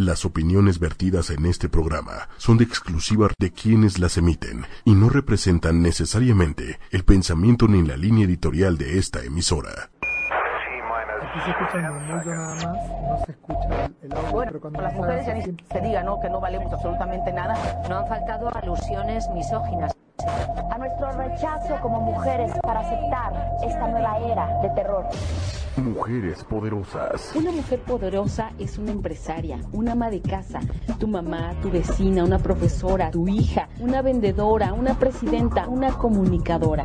Las opiniones vertidas en este programa son de exclusiva de quienes las emiten y no representan necesariamente el pensamiento ni la línea editorial de esta emisora. Aquí se escucha el murmullo nada más, no se escucha el, el audio, Bueno, pero cuando las se mujeres ya ni se diga, ¿no? Que no valemos absolutamente nada. No han faltado alusiones misóginas. A nuestro rechazo como mujeres para aceptar esta nueva era de terror. Mujeres poderosas. Una mujer poderosa es una empresaria, una ama de casa, tu mamá, tu vecina, una profesora, tu hija, una vendedora, una presidenta, una comunicadora.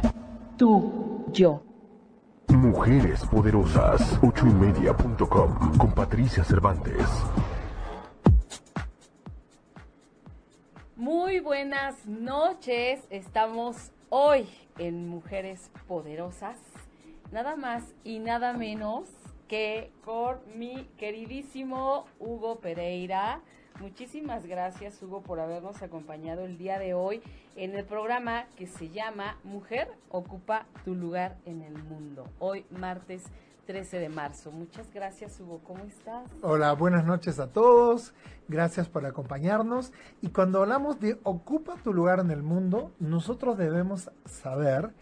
Tú, yo. Mujeres poderosas. Ochoymedia.com con Patricia Cervantes. Muy buenas noches. Estamos hoy en Mujeres Poderosas. Nada más y nada menos que con mi queridísimo Hugo Pereira. Muchísimas gracias Hugo por habernos acompañado el día de hoy en el programa que se llama Mujer ocupa tu lugar en el mundo. Hoy martes 13 de marzo. Muchas gracias Hugo. ¿Cómo estás? Hola, buenas noches a todos. Gracias por acompañarnos. Y cuando hablamos de ocupa tu lugar en el mundo, nosotros debemos saber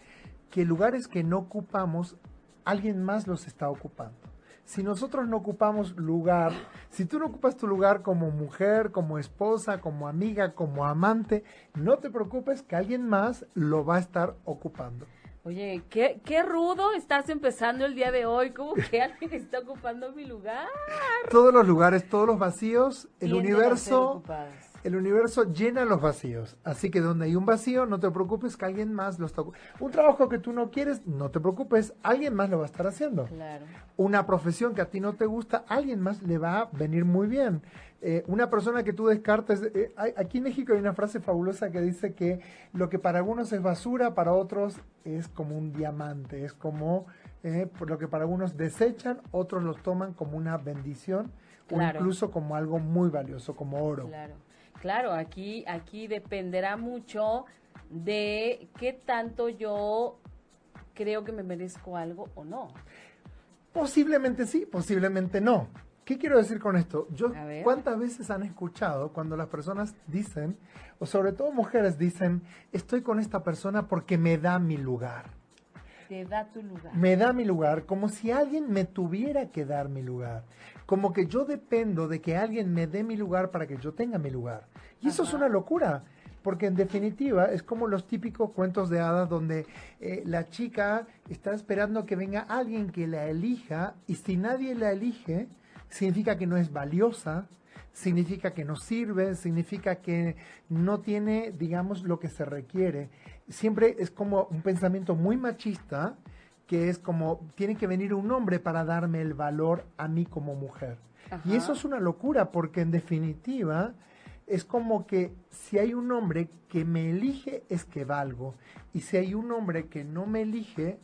que lugares que no ocupamos, alguien más los está ocupando. Si nosotros no ocupamos lugar, si tú no ocupas tu lugar como mujer, como esposa, como amiga, como amante, no te preocupes que alguien más lo va a estar ocupando. Oye, qué, qué rudo estás empezando el día de hoy. ¿Cómo que alguien está ocupando mi lugar? Todos los lugares, todos los vacíos, el universo. El universo llena los vacíos, así que donde hay un vacío, no te preocupes que alguien más lo está... Un trabajo que tú no quieres, no te preocupes, alguien más lo va a estar haciendo. Claro. Una profesión que a ti no te gusta, alguien más le va a venir muy bien. Eh, una persona que tú descartes, eh, hay- aquí en México hay una frase fabulosa que dice que lo que para algunos es basura, para otros es como un diamante, es como eh, por lo que para algunos desechan, otros los toman como una bendición Claro. o incluso como algo muy valioso, como oro. Claro, claro, aquí, aquí dependerá mucho de qué tanto yo creo que me merezco algo o no. Posiblemente sí, posiblemente no. ¿Qué quiero decir con esto? Yo. ¿cuántas veces han escuchado cuando las personas dicen, o sobre todo mujeres dicen, estoy con esta persona porque me da mi lugar? Te da tu lugar. Me da mi lugar como si alguien me tuviera que dar mi lugar. Como que yo dependo de que alguien me dé mi lugar para que yo tenga mi lugar. Y eso es una locura. Porque en definitiva es como los típicos cuentos de hadas donde eh, la chica está esperando que venga alguien que la elija y si nadie la elige, significa que no es valiosa, significa que no sirve, significa que no tiene, digamos, lo que se requiere. Siempre es como un pensamiento muy machista que es como, tiene que venir un hombre para darme el valor a mí como mujer. Y eso es una locura porque en definitiva es como que si hay un hombre que me elige es que valgo y si hay un hombre que no me elige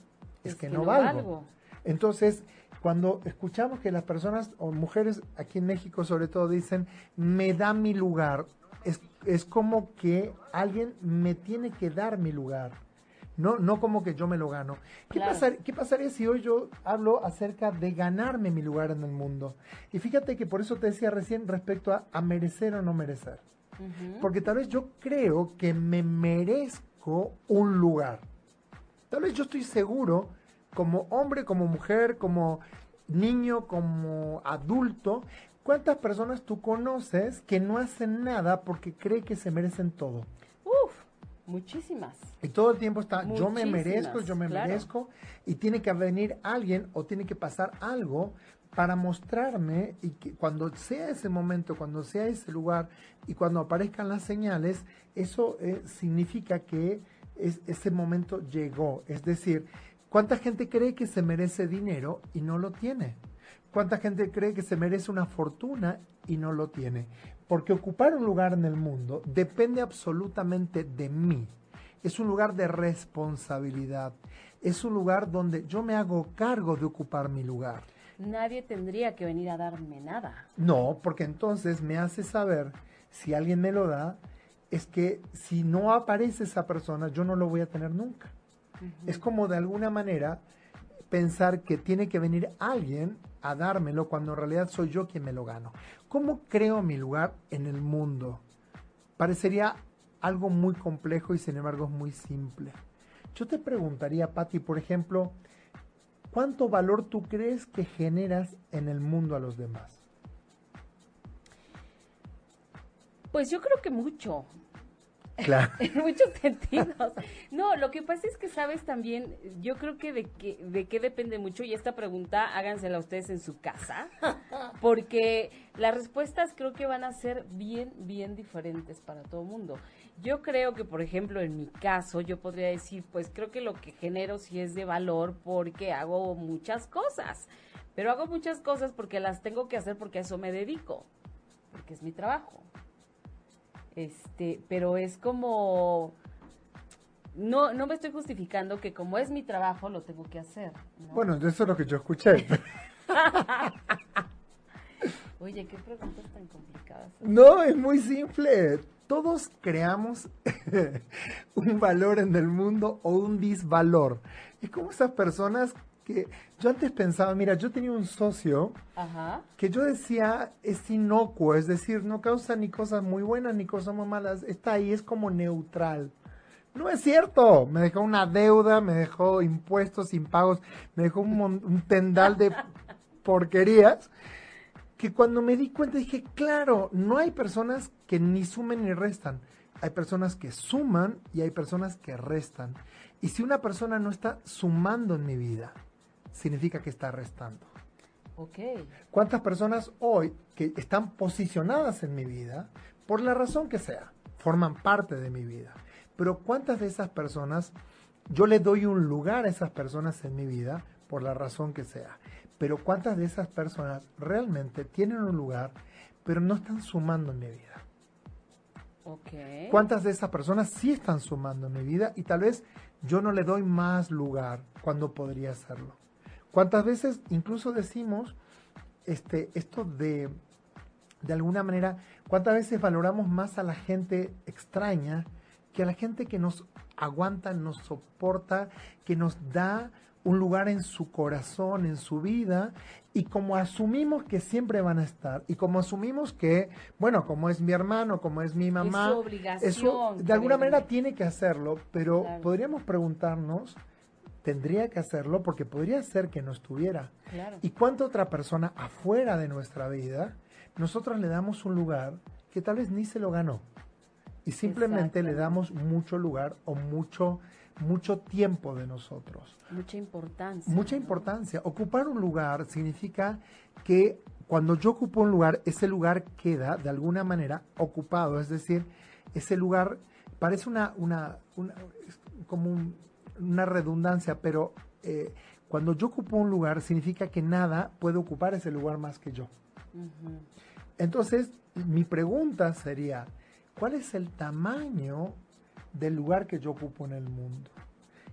es, que, no, valgo. Entonces, cuando escuchamos que las personas o mujeres aquí en México sobre todo dicen, me da mi lugar, es, es como que alguien me tiene que dar mi lugar. No, no como que yo me lo gano. ¿Qué, Claro. pasar- ¿Qué pasaría si hoy yo hablo acerca de ganarme mi lugar en el mundo? Y fíjate que por eso te decía recién respecto a, a merecer o no merecer. Ujú. Porque tal vez yo creo que me merezco un lugar. Tal vez yo estoy seguro, como hombre, como mujer, como niño, como adulto, ¿cuántas personas tú conoces que no hacen nada porque cree que se merecen todo? Uf, muchísimas. Y todo el tiempo está, yo me merezco, yo me claro. merezco, y tiene que venir alguien o tiene que pasar algo para mostrarme y que cuando sea ese momento, cuando sea ese lugar y cuando aparezcan las señales, eso eh, significa que es- ese momento llegó. Es decir, ¿cuánta gente cree que se merece dinero y no lo tiene? ¿Cuánta gente cree que se merece una fortuna y no lo tiene? Porque ocupar un lugar en el mundo depende absolutamente de mí. Es un lugar de responsabilidad. Es un lugar donde yo me hago cargo de ocupar mi lugar. Nadie tendría que venir a darme nada. No, porque entonces me hace saber si alguien me lo da, es que si no aparece esa persona, yo no lo voy a tener nunca. Es como de alguna manera pensar que tiene que venir alguien a dármelo cuando en realidad soy yo quien me lo gano. ¿Cómo creo mi lugar en el mundo? Parecería algo muy complejo y sin embargo es muy simple. Yo te preguntaría, Patti, por ejemplo, ¿cuánto valor tú crees que generas en el mundo a los demás? Pues yo creo que mucho. En muchos sentidos. No, lo que pasa es que sabes también, yo creo que de qué de qué depende mucho y esta pregunta hágansela ustedes en su casa, porque las respuestas creo que van a ser bien bien diferentes para todo el mundo. Yo creo que, por ejemplo, en mi caso, yo podría decir, pues creo que lo que genero sí es de valor porque hago muchas cosas, pero hago muchas cosas porque las tengo que hacer porque a eso me dedico, porque es mi trabajo. Este, pero es como no no me estoy justificando que como es mi trabajo lo tengo que hacer. ¿no? Bueno, eso es lo que yo escuché. Oye, qué preguntas tan complicadas. No, es muy simple. Todos creamos un valor en el mundo o un disvalor. Es como esas personas que yo antes pensaba, mira, yo tenía un socio Ajá. que yo decía es inocuo, es decir, no causa ni cosas muy buenas ni cosas muy malas, está ahí, es como neutral. No es cierto, me dejó una deuda, me dejó impuestos impagos, me dejó un tendal de porquerías que cuando me di cuenta dije, claro, no hay personas que ni sumen ni restan. Hay personas que suman y hay personas que restan. Y si una persona no está sumando en mi vida, significa que está restando. ¿Cuántas personas hoy que están posicionadas en mi vida, por la razón que sea, forman parte de mi vida? Pero ¿cuántas de esas personas yo le doy un lugar a esas personas en mi vida, por la razón que sea? Pero ¿cuántas de esas personas realmente tienen un lugar, pero no están sumando en mi vida? ¿Cuántas de esas personas sí están sumando en mi vida y tal vez yo no le doy más lugar cuando podría hacerlo? ¿Cuántas veces incluso decimos este, esto de, de alguna manera, cuántas veces valoramos más a la gente extraña que a la gente que nos aguanta, nos soporta, que nos da un lugar en su corazón, en su vida, y como asumimos que siempre van a estar, y como asumimos que, bueno, como es mi hermano, como es mi mamá, Es su obligación, eso de alguna manera tiene que hacerlo, pero Claro. podríamos preguntarnos, tendría que hacerlo porque podría ser que no estuviera. Claro. ¿Y cuánta otra persona afuera de nuestra vida nosotros le damos un lugar que tal vez ni se lo ganó? Y simplemente le damos mucho lugar o mucho, mucho tiempo de nosotros. Mucha importancia. Mucha ¿no? importancia. Ocupar un lugar significa que cuando yo ocupo un lugar, ese lugar queda de alguna manera ocupado. Es decir, ese lugar parece una, una, una- como un- una redundancia, pero eh, cuando yo ocupo un lugar significa que nada puede ocupar ese lugar más que yo. Entonces, mi pregunta sería, ¿cuál es el tamaño del lugar que yo ocupo en el mundo?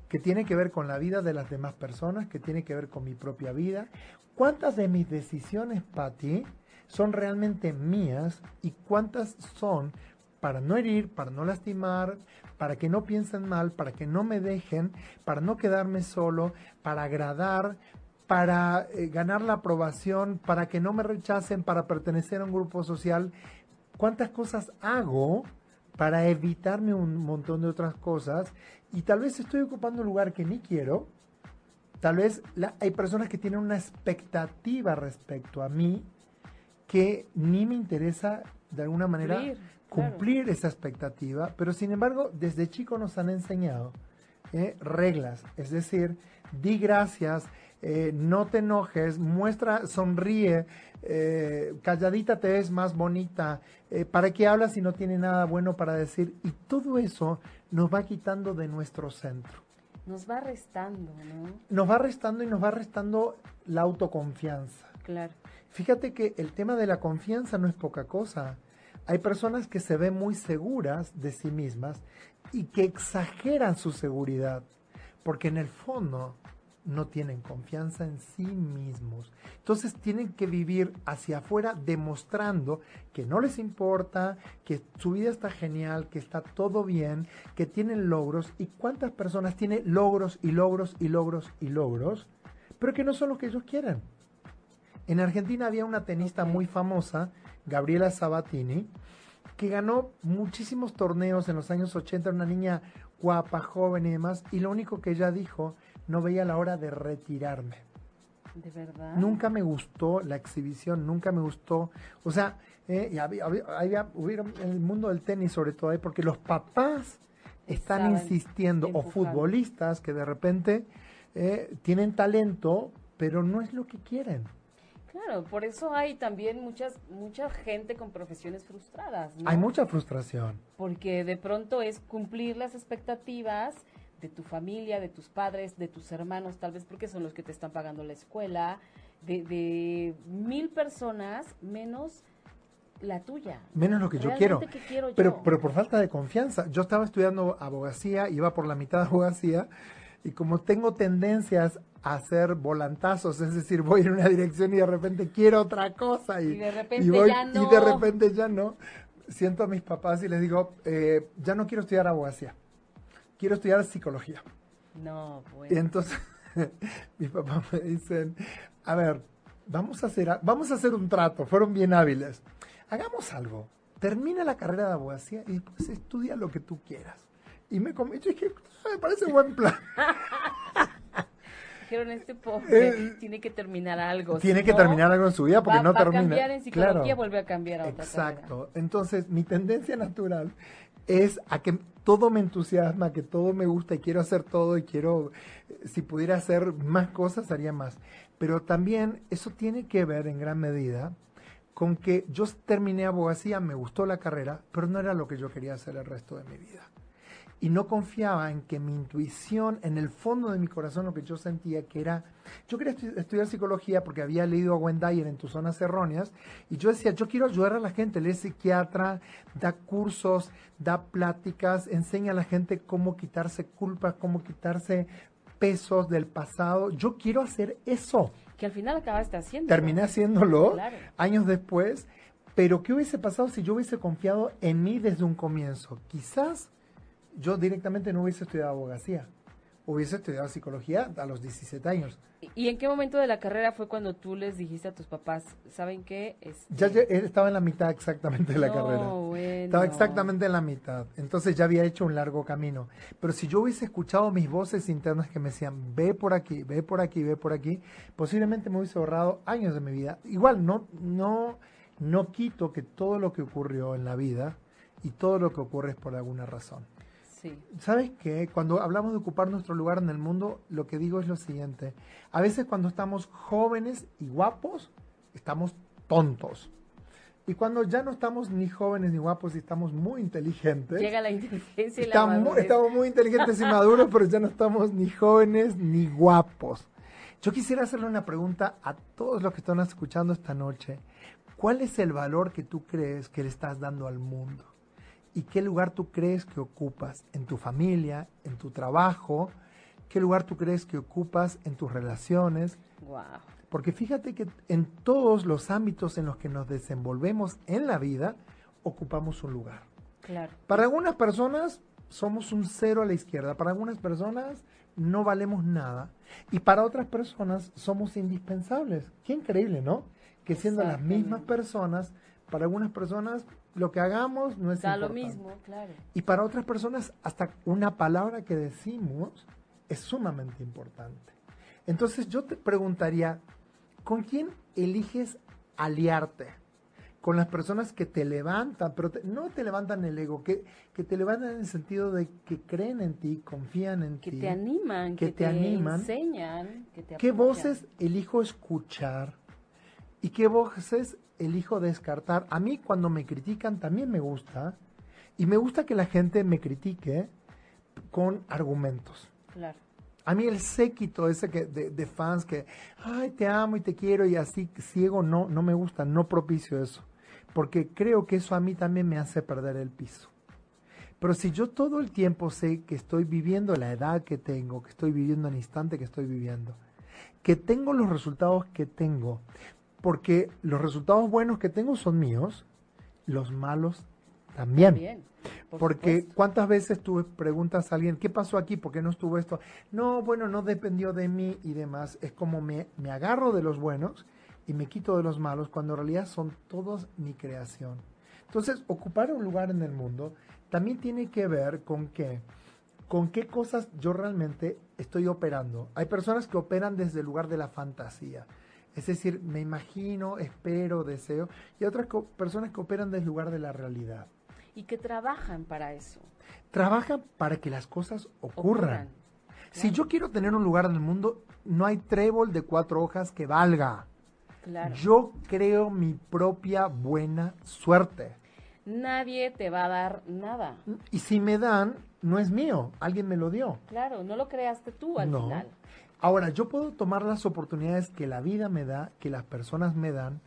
Que tiene que ver con la vida de las demás personas, que tiene que ver con mi propia vida. ¿Cuántas de mis decisiones, Patti, son realmente mías y cuántas son para no herir, para no lastimar, para que no piensen mal, para que no me dejen, para no quedarme solo, para agradar, para eh, ganar la aprobación, para que no me rechacen, para pertenecer a un grupo social. ¿Cuántas cosas hago para evitarme un montón de otras cosas? Y tal vez estoy ocupando un lugar que ni quiero. Tal vez la- hay personas que tienen una expectativa respecto a mí que ni me interesa de alguna manera cumplir esa expectativa, pero sin embargo desde chico nos han enseñado eh, reglas, es decir, di gracias, eh, no te enojes, muestra, sonríe, eh, calladita te ves más bonita, eh, ¿para qué hablas si no tiene nada bueno para decir? Y todo eso nos va quitando de nuestro centro. Nos va restando, ¿no? Nos va restando y nos va restando la autoconfianza. Claro. Fíjate que el tema de la confianza no es poca cosa. Hay personas que se ven muy seguras de sí mismas y que exageran su seguridad, porque en el fondo no tienen confianza en sí mismos. Entonces tienen que vivir hacia afuera demostrando que no les importa, que su vida está genial, que está todo bien, que tienen logros. ¿Y cuántas personas tienen logros y logros y logros y logros, pero que no son lo que ellos quieren? En Argentina había una tenista muy famosa Gabriela Sabatini, que ganó muchísimos torneos en los años 80, una niña guapa, joven y demás, y lo único que ella dijo, no veía la hora de retirarme. ¿De verdad? Nunca me gustó la exhibición, nunca me gustó, o sea, eh, y había, había- hubieron en el mundo del tenis sobre todo, eh, porque los papás están insistiendo, o futbolistas que de repente eh, tienen talento, pero no es lo que quieren. Claro, por eso hay también muchas mucha gente con profesiones frustradas, ¿no? Hay mucha frustración. Porque de pronto es cumplir las expectativas de tu familia, de tus padres, de tus hermanos, tal vez porque son los que te están pagando la escuela, de, de mil personas menos la tuya. Menos lo que yo quiero. Pero, pero por falta de confianza. Yo estaba estudiando abogacía, iba por la mitad de abogacía, y como tengo tendencias hacer volantazos, es decir, voy en una dirección y de repente quiero otra cosa, y, Y de repente y voy- ya y no. de repente ya no, siento a mis papás y les digo, eh, ya no quiero estudiar abogacía, quiero estudiar psicología. No, Y bueno. entonces mis papás me dicen, a ver, vamos a hacer, vamos a hacer un trato, fueron bien hábiles. Hagamos algo. Termina la carrera de abogacía y después estudia lo que tú quieras. Y me yo dije, "Ah, me parece buen plan. Dijeron, este pobre Eh, tiene que terminar algo. Tiene si que no, terminar algo en su vida porque va, no va termina. a cambiar en psicología, Claro. vuelve a cambiar a otra Exacto. Entonces, mi tendencia natural es a que todo me entusiasma, que todo me gusta y quiero hacer todo y quiero, eh, si pudiera hacer más cosas, haría más. Pero también eso tiene que ver en gran medida con que yo terminé abogacía, me gustó la carrera, pero no era lo que yo quería hacer el resto de mi vida. Y no confiaba en que mi intuición, en el fondo de mi corazón, lo que yo sentía que era, yo quería estu- estudiar psicología porque había leído a Gwen Dyer en tus zonas erróneas, y yo decía, yo quiero ayudar a la gente, él es psiquiatra, da cursos, da pláticas, enseña a la gente cómo quitarse culpas, cómo quitarse pesos del pasado. Yo quiero hacer eso. Que al final acabaste haciendo. Terminé haciéndolo Claro. años después, pero ¿qué hubiese pasado si yo hubiese confiado en mí desde un comienzo? Quizás yo directamente no hubiese estudiado abogacía, hubiese estudiado psicología a los 17 años. ¿Y en qué momento de la carrera fue cuando tú les dijiste a tus papás, ¿saben qué? Este, Ya lle- estaba en la mitad exactamente de la no, carrera. bueno. Estaba exactamente en la mitad. Entonces ya había hecho un largo camino. Pero si yo hubiese escuchado mis voces internas que me decían, ve por aquí, ve por aquí, ve por aquí, posiblemente me hubiese ahorrado años de mi vida. Igual no, no, no quito que todo lo que ocurrió en la vida y todo lo que ocurre es por alguna razón. Sí. ¿Sabes qué? Cuando hablamos de ocupar nuestro lugar en el mundo, lo que digo es lo siguiente. A veces cuando estamos jóvenes y guapos, estamos tontos. Y cuando ya no estamos ni jóvenes ni guapos y estamos muy inteligentes, Llega la inteligencia y la estamos, madurez. estamos muy inteligentes y maduros, pero ya no estamos ni jóvenes ni guapos. Yo quisiera hacerle una pregunta a todos los que están escuchando esta noche. ¿Cuál es el valor que tú crees que le estás dando al mundo? ¿Y qué lugar tú crees que ocupas en tu familia, en tu trabajo? ¿Qué lugar tú crees que ocupas en tus relaciones? Guau. Porque fíjate que en todos los ámbitos en los que nos desenvolvemos en la vida, ocupamos un lugar. Claro. Para algunas personas somos un cero a la izquierda, para algunas personas no valemos nada y para otras personas somos indispensables. Qué increíble, ¿no? Que siendo las mismas personas, para algunas personas lo que hagamos no es Da lo importante. mismo, claro. Y para otras personas hasta una palabra que decimos es sumamente importante. Entonces yo te preguntaría, ¿con quién eliges aliarte? Con las personas que te levantan, pero te- no te levantan el ego, que, que te levantan en el sentido de que creen en ti, confían en Que ti. te animan, que que, te te, animan. enseñan, que te ¿Qué voces elijo escuchar? ¿Y qué voces elijo descartar? A mí cuando me critican también me gusta. Y me gusta que la gente me critique con argumentos. Claro. A mí el séquito ese que, de, de fans que, ay, te amo y te quiero y así ciego, no, no me gusta, no propicio eso. Porque creo que eso a mí también me hace perder el piso. Pero si yo todo el tiempo sé que estoy viviendo la edad que tengo, que estoy viviendo el instante que estoy viviendo, que tengo los resultados que tengo, porque los resultados buenos que tengo son míos, los malos también. Bien. por Porque supuesto. cuántas veces tú preguntas a alguien, ¿qué pasó aquí? ¿Por qué no estuvo esto? No, bueno, no dependió de mí y demás. Es como me, me agarro de los buenos y me quito de los malos cuando en realidad son todos mi creación. Entonces, ocupar un lugar en el mundo también tiene que ver con qué, con qué cosas yo realmente estoy operando. Hay personas que operan desde el lugar de la fantasía. Es decir, me imagino, espero, deseo. Y otras personas que operan desde el lugar de la realidad. Y que trabajan para eso. Trabajan para que las cosas ocurran. Si yo quiero tener un lugar en el mundo, no hay trébol de cuatro hojas que valga. Yo creo mi propia buena suerte. Nadie te va a dar nada. Y si me dan, no es mío, alguien me lo dio. Claro, no lo creaste tú al final. Ahora, yo puedo tomar las oportunidades que la vida me da, que las personas me dan.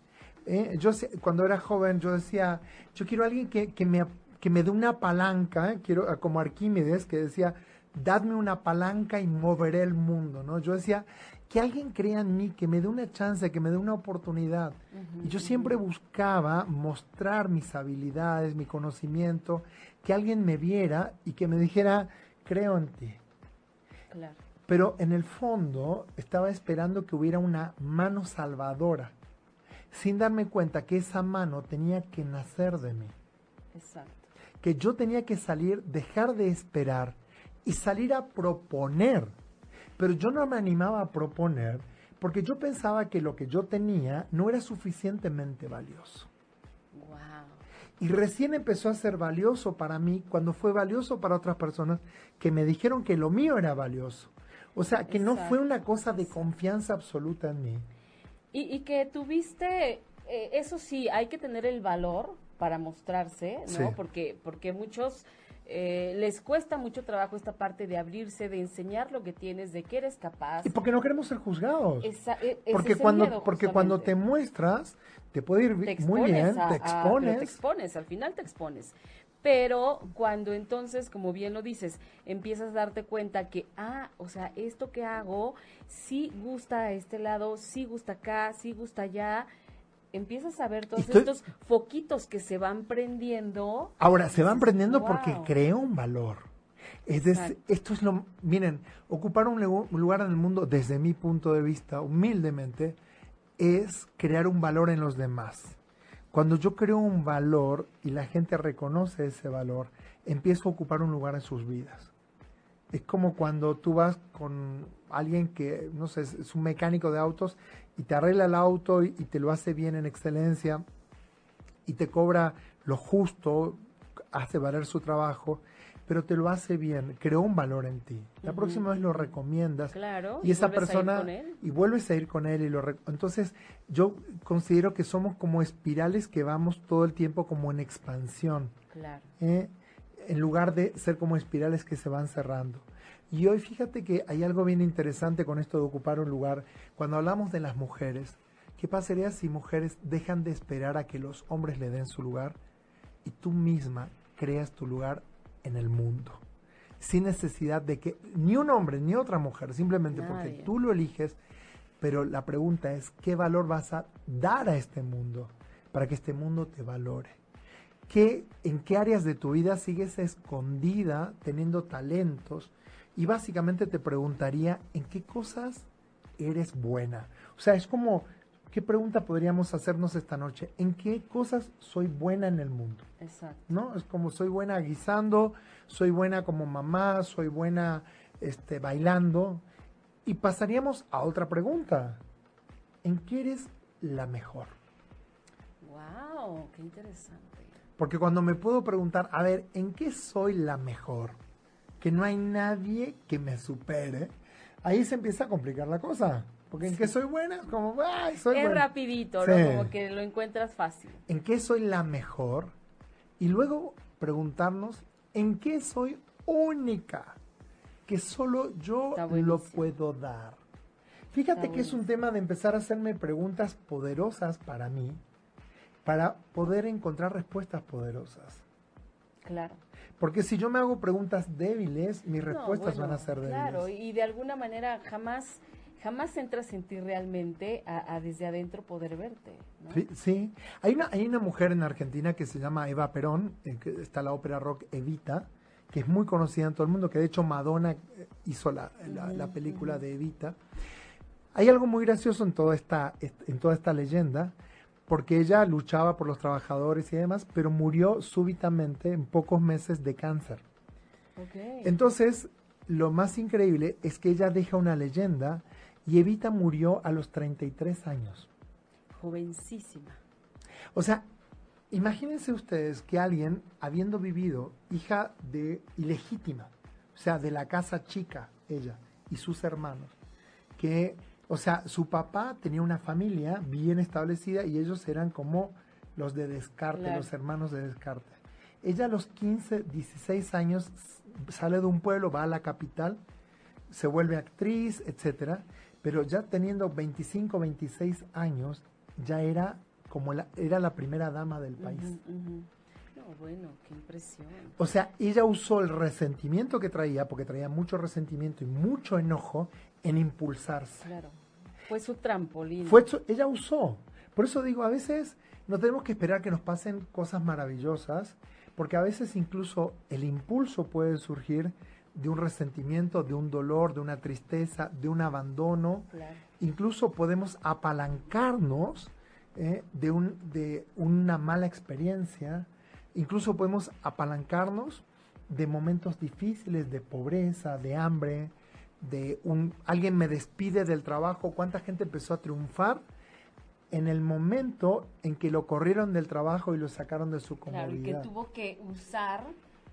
Eh, yo cuando era joven, yo decía, yo quiero a alguien que, que, me, que me dé una palanca, eh, quiero como Arquímedes, que decía, dadme una palanca y moveré el mundo, ¿no? Yo decía, que alguien crea en mí, que me dé una chance, que me dé una oportunidad. y yo siempre buscaba mostrar mis habilidades, mi conocimiento, que alguien me viera y que me dijera, creo en ti. Pero en el fondo estaba esperando que hubiera una mano salvadora, sin darme cuenta que esa mano tenía que nacer de mí. Exacto. Que yo tenía que salir, dejar de esperar y salir a proponer pero yo no me animaba a proponer porque yo pensaba que lo que yo tenía no era suficientemente valioso. Y recién empezó a ser valioso para mí cuando fue valioso para otras personas que me dijeron que lo mío era valioso. O sea, que no fue una cosa de confianza absoluta en mí. Y, que tuviste, eh, eso sí, hay que tener el valor para mostrarse, ¿no? Porque, porque muchos eh, les cuesta mucho trabajo esta parte de abrirse, de enseñar lo que tienes, de que eres capaz. Y porque no queremos ser juzgados. E, porque cuando, porque cuando te muestras, te puede ir muy bien, te expones. te expones, al final te expones. Pero cuando entonces, como bien lo dices, empiezas a darte cuenta que, ah, o sea, esto que hago sí gusta a este lado, sí gusta acá, sí gusta allá, empiezas a ver todos estos foquitos que se van prendiendo. Ahora, se van prendiendo porque creo un valor. Es esto es lo, miren, ocupar un, lugar en el mundo, desde mi punto de vista, humildemente, es crear un valor en los demás. Cuando yo creo un valor y la gente reconoce ese valor, empiezo a ocupar un lugar en sus vidas. Es como cuando tú vas con alguien que, no sé, es un mecánico de autos y te arregla el auto y, te lo hace bien en excelencia y te cobra lo justo, hace valer su trabajo, pero te lo hace bien, creó un valor en ti. La próxima vez lo recomiendas claro, y, esa persona y vuelves a ir con él y lo entonces yo considero que somos como espirales que vamos todo el tiempo como en expansión. Claro. ¿eh? En lugar de ser como espirales que se van cerrando. Y hoy fíjate que hay algo bien interesante con esto de ocupar un lugar. Cuando hablamos de las mujeres, ¿qué pasaría si mujeres dejan de esperar a que los hombres le den su lugar y tú misma creas tu lugar en el mundo? Sin necesidad de que ni un hombre ni otra mujer, simplemente porque tú lo eliges, pero la pregunta es, ¿qué valor vas a dar a este mundo para que este mundo te valore? ¿Qué, ¿En qué áreas de tu vida sigues escondida, teniendo talentos? y básicamente te preguntaría en qué cosas eres buena. O sea, es como, ¿qué pregunta podríamos hacernos esta noche? ¿En qué cosas soy buena en el mundo? Exacto. ¿No? Es como soy buena guisando, soy buena como mamá, soy buena este, bailando. Y pasaríamos a otra pregunta. ¿En qué eres la mejor? ¡Wow! ¡Qué interesante! Porque cuando me puedo preguntar, a ver, ¿en qué soy la mejor? que no hay nadie que me supere, ahí se empieza a complicar la cosa. Porque en qué soy buena, como, ay, soy Es rapidito, ¿no? Como que lo encuentras fácil. ¿En qué soy la mejor? Y luego preguntarnos, ¿en qué soy única? Que solo yo lo puedo dar. Fíjate que es un tema de empezar a hacerme preguntas poderosas para mí, para poder encontrar respuestas poderosas. Claro. Porque si yo me hago preguntas débiles, mis respuestas van a ser débiles. Claro, y de alguna manera jamás jamás entras en ti realmente a, desde adentro poder verte. Sí, sí, Hay, una, hay una mujer en Argentina que se llama Eva Perón, eh, que está la ópera rock Evita, que es muy conocida en todo el mundo, que de hecho Madonna eh, hizo la, la, película de Evita. Hay algo muy gracioso en toda esta, en toda esta leyenda, porque ella luchaba por los trabajadores y demás, pero murió súbitamente en pocos meses de cáncer. Entonces, lo más increíble es que ella deja una leyenda y Evita murió a los 33 años. Jovencísima. O sea, imagínense ustedes que alguien, habiendo vivido hija de ilegítima, o sea, de la casa chica, ella y sus hermanos, que, o sea, su papá tenía una familia bien establecida y ellos eran como los de Descarte, los hermanos de Descarte. Ella a los 15, 16 años sale de un pueblo, va a la capital, se vuelve actriz, etcétera, pero ya teniendo 25, 26 años, ya era como la, era la primera dama del país. bueno, qué impresión. O sea, ella usó el resentimiento que traía, porque traía mucho resentimiento y mucho enojo, en impulsarse. Claro. Fue su trampolín. Fue ella usó. Por eso digo, a veces no tenemos que esperar que nos pasen cosas maravillosas, porque a veces incluso el impulso puede surgir de un resentimiento, de un dolor, de una tristeza, de un abandono. Incluso podemos apalancarnos eh, de, un, de una mala experiencia. Incluso podemos apalancarnos de momentos difíciles, de pobreza, de hambre, de un alguien me despide del trabajo. ¿Cuánta gente empezó a triunfar? en el momento en que lo corrieron del trabajo y lo sacaron de su comodidad. Claro, y que tuvo que usar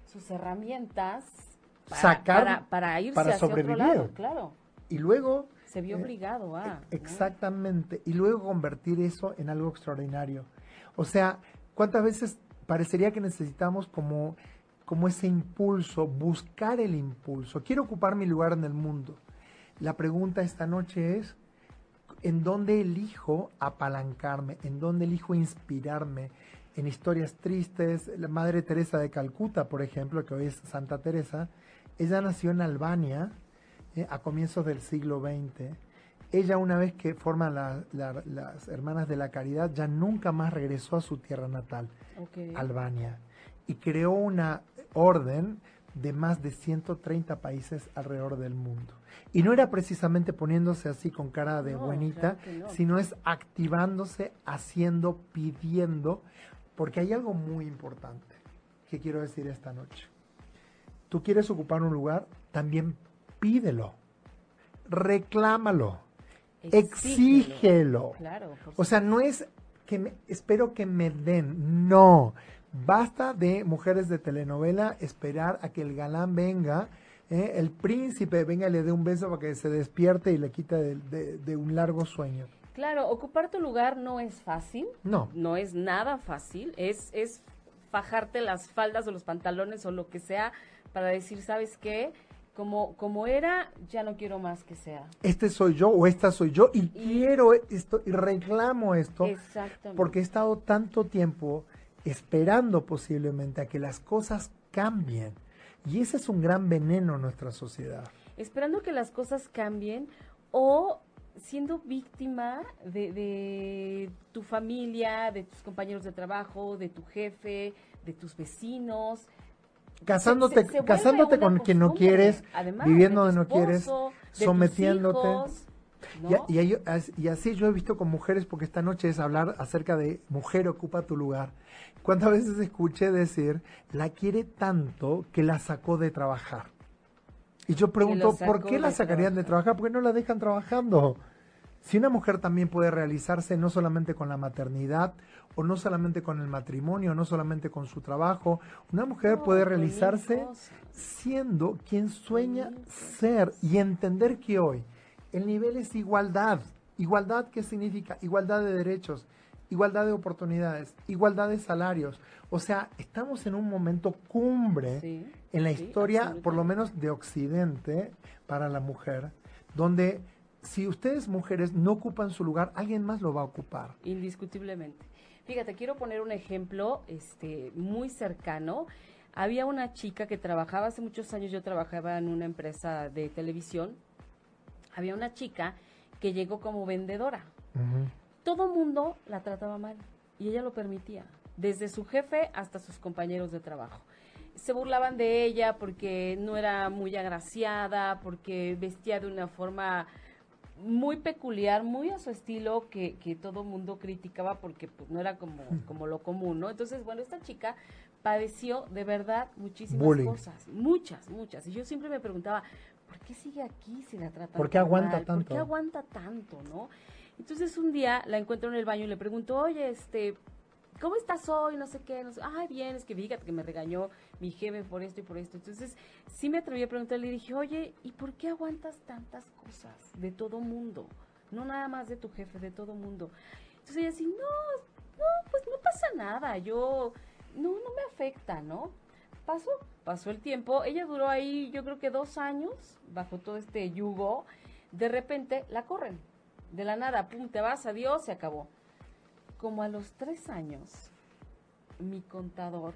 sus herramientas para, Sacar, para, irse para sobrevivir. claro. Y luego... Se vio eh, obligado a... Exactamente. Y luego convertir eso en algo extraordinario. O sea, ¿cuántas veces parecería que necesitamos como, como ese impulso, buscar el impulso? Quiero ocupar mi lugar en el mundo. La pregunta esta noche es, en dónde elijo apalancarme, en dónde elijo inspirarme, en historias tristes. La Madre Teresa de Calcuta, por ejemplo, que hoy es Santa Teresa, ella nació en Albania eh, a comienzos del siglo XX. Ella una vez que forman las Hermanas de la Caridad, ya nunca más regresó a su tierra natal, Albania, y creó una orden de más de 130 países alrededor del mundo. Y no era precisamente poniéndose así con cara de buenita, sino es activándose, haciendo, pidiendo, porque hay algo muy importante que quiero decir esta noche. Tú quieres ocupar un lugar, también pídelo, reclámalo, exígelo. o sea, no es que me, espero que me den, no. Basta de mujeres de telenovela esperar a que el galán venga, eh, el príncipe venga y le dé un beso para que se despierte y le quita de, un largo sueño. Claro, ocupar tu lugar no es fácil. No. No es nada fácil. Es, es fajarte las faldas o los pantalones o lo que sea para decir, ¿sabes qué? Como, como era, ya no quiero más que sea. Este soy yo o esta soy yo y, quiero esto y reclamo esto. Exactamente. Porque he estado tanto tiempo esperando posiblemente a que las cosas cambien. Y ese es un gran veneno en nuestra sociedad. Esperando que las cosas cambien o siendo víctima de, tu familia, de tus compañeros de trabajo, de tu jefe, de tus vecinos. Casándote, casándote con quien no quieres, viviendo donde no quieres, sometiéndote. Y, y, así yo he visto con mujeres, porque esta noche es hablar acerca de mujer ocupa tu lugar. ¿Cuántas veces escuché decir, la quiere tanto que la sacó de trabajar? Y yo pregunto, ¿por qué la sacarían de trabajar? ¿Por qué no la dejan trabajando? Si una mujer también puede realizarse no solamente con la maternidad, o no solamente con el matrimonio, no solamente con su trabajo, una mujer puede realizarse siendo quien sueña ser y entender que hoy el nivel es igualdad. ¿Igualdad qué significa? Igualdad de derechos, igualdad de oportunidades, igualdad de salarios. O sea, estamos en un momento cumbre en la historia, por lo menos de Occidente, para la mujer, donde si ustedes mujeres no ocupan su lugar, alguien más lo va a ocupar. Indiscutiblemente. Fíjate, quiero poner un ejemplo este, muy cercano. Había una chica que trabajaba hace muchos años, yo trabajaba en una empresa de televisión. Había una chica que llegó como vendedora todo mundo la trataba mal y ella lo permitía, desde su jefe hasta sus compañeros de trabajo. Se burlaban de ella porque no era muy agraciada, porque vestía de una forma muy peculiar, muy a su estilo que, que todo mundo criticaba porque pues no era como, como lo común, ¿no? Entonces, bueno, esta chica padeció de verdad muchísimas Bullying. cosas, muchas, muchas. Y yo siempre me preguntaba, ¿por qué sigue aquí si la tratan ¿Por qué aguanta mal? ¿Por tanto? qué aguanta tanto, no? Entonces un día la encuentro en el baño y le pregunto, oye, este, ¿cómo estás hoy? No sé qué, no sé. Ay, bien, es que fíjate que me regañó mi jefe por esto y por esto. Entonces, sí me atreví a preguntarle y dije, oye, ¿y por qué aguantas tantas cosas de todo mundo? No nada más de tu jefe, de todo mundo. Entonces ella así, no, no, pues no pasa nada, yo, no, no me afecta, ¿no? Pasó, pasó el tiempo, ella duró ahí yo creo que dos años bajo todo este yugo, de repente la corren, de la nada, pum, te vas, adiós, se acabó. Como a los tres años, mi contador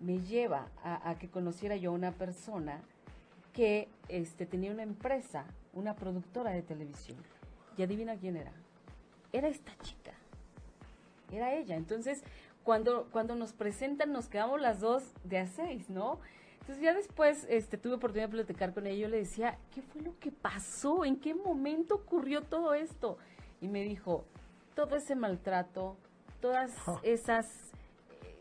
me lleva a, que conociera yo a una persona que este, tenía una empresa, una productora de televisión. Y adivina quién era. Era esta chica. Era ella. Entonces, cuando, cuando nos presentan, nos quedamos las dos de a seis, ¿no? Entonces ya después este, tuve oportunidad de platicar con ella y yo le decía, ¿qué fue lo que pasó? ¿En qué momento ocurrió todo esto? Y me dijo, todo ese maltrato, todas esas, eh,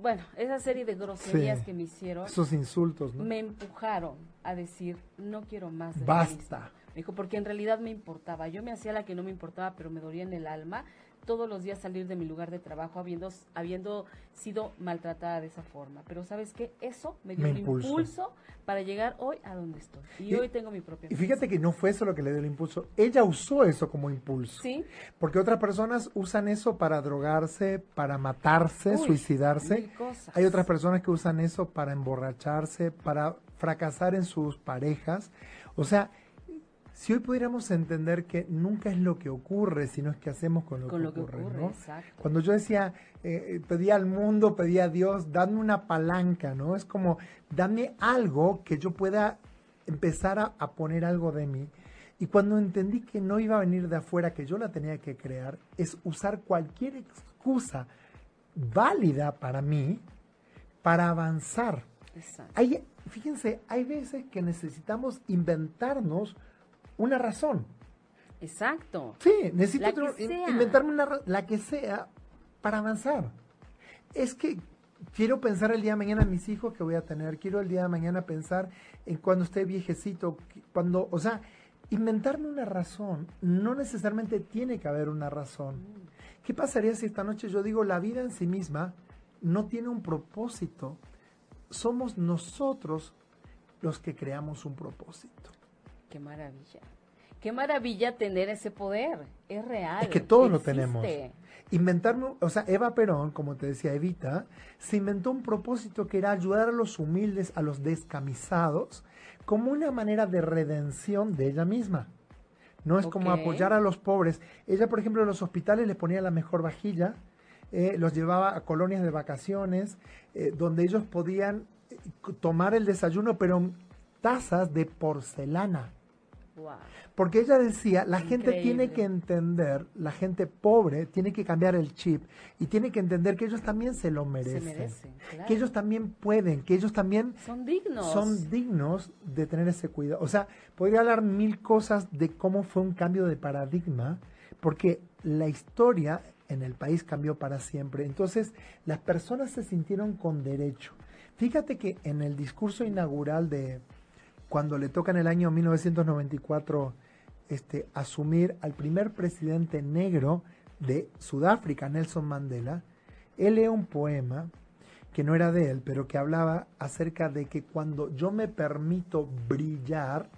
bueno, esa serie de groserías Sí. que me hicieron, Esos insultos, ¿no? me empujaron a decir, no quiero más. de Basta. mismo". Me dijo, porque en realidad me importaba. Yo me hacía la que no me importaba, pero me dolía en el alma todos los días salir de mi lugar de trabajo habiendo, habiendo sido maltratada de esa forma. Pero ¿sabes qué? Eso me dio Me el impulso para llegar hoy a donde estoy. Y, Y- hoy tengo mi propia Y fíjate que no fue eso lo que le dio el impulso. Ella usó eso como impulso. Sí, Porque otras personas usan eso para drogarse, para matarse, Uy, suicidarse. Hay otras personas que usan eso para emborracharse, para fracasar en sus parejas. O sea, si hoy pudiéramos entender que nunca es lo que ocurre, sino es que hacemos con lo, con que, lo que ocurre, ocurre, ¿no? exacto. Cuando yo decía, eh, pedía al mundo, pedía a Dios, dame una palanca, ¿no? Es como, dame algo que yo pueda empezar a, a poner algo de mí. Y cuando entendí que no iba a venir de afuera, que yo la tenía que crear, es usar cualquier excusa válida para mí para avanzar. exacto. Hay, fíjense, hay veces que necesitamos inventarnos una razón. Exacto. Sí, necesito La tener- inventarme una, la que sea para avanzar. Es que quiero pensar el día de mañana en mis hijos que voy a tener, quiero el día de mañana pensar en cuando esté viejecito, cuando, o sea, inventarme una razón, no necesariamente tiene que haber una razón. ¿Qué pasaría si esta noche yo digo la vida en sí misma no tiene un propósito? Somos nosotros los que creamos un propósito. Qué maravilla. Qué maravilla tener ese poder. Es real. Es que todos lo tenemos. Inventarme, o sea, Eva Perón, como te decía Evita, se inventó un propósito que era ayudar a los humildes, a los descamisados, como una manera de redención de ella misma. No es como apoyar a los pobres. Ella, por ejemplo, en los hospitales les ponía la mejor vajilla, eh, los llevaba a colonias de vacaciones, eh, donde ellos podían eh, tomar el desayuno, pero en tazas de porcelana. Wow. Porque ella decía, la gente tiene que entender, la gente pobre tiene que cambiar el chip y tiene que entender que ellos también se lo merecen. merecen, claro. Que ellos también pueden, que ellos también Son dignos. son dignos de tener ese cuidado. O sea, podría hablar mil cosas de cómo fue un cambio de paradigma, porque la historia en el país cambió para siempre. Entonces, las personas se sintieron con derecho. Fíjate que en el discurso inaugural de cuando le toca en el año 1994 este, asumir al primer presidente negro de Sudáfrica, Nelson Mandela, él lee un poema que no era de él, pero que hablaba acerca de que cuando yo me permito brillar,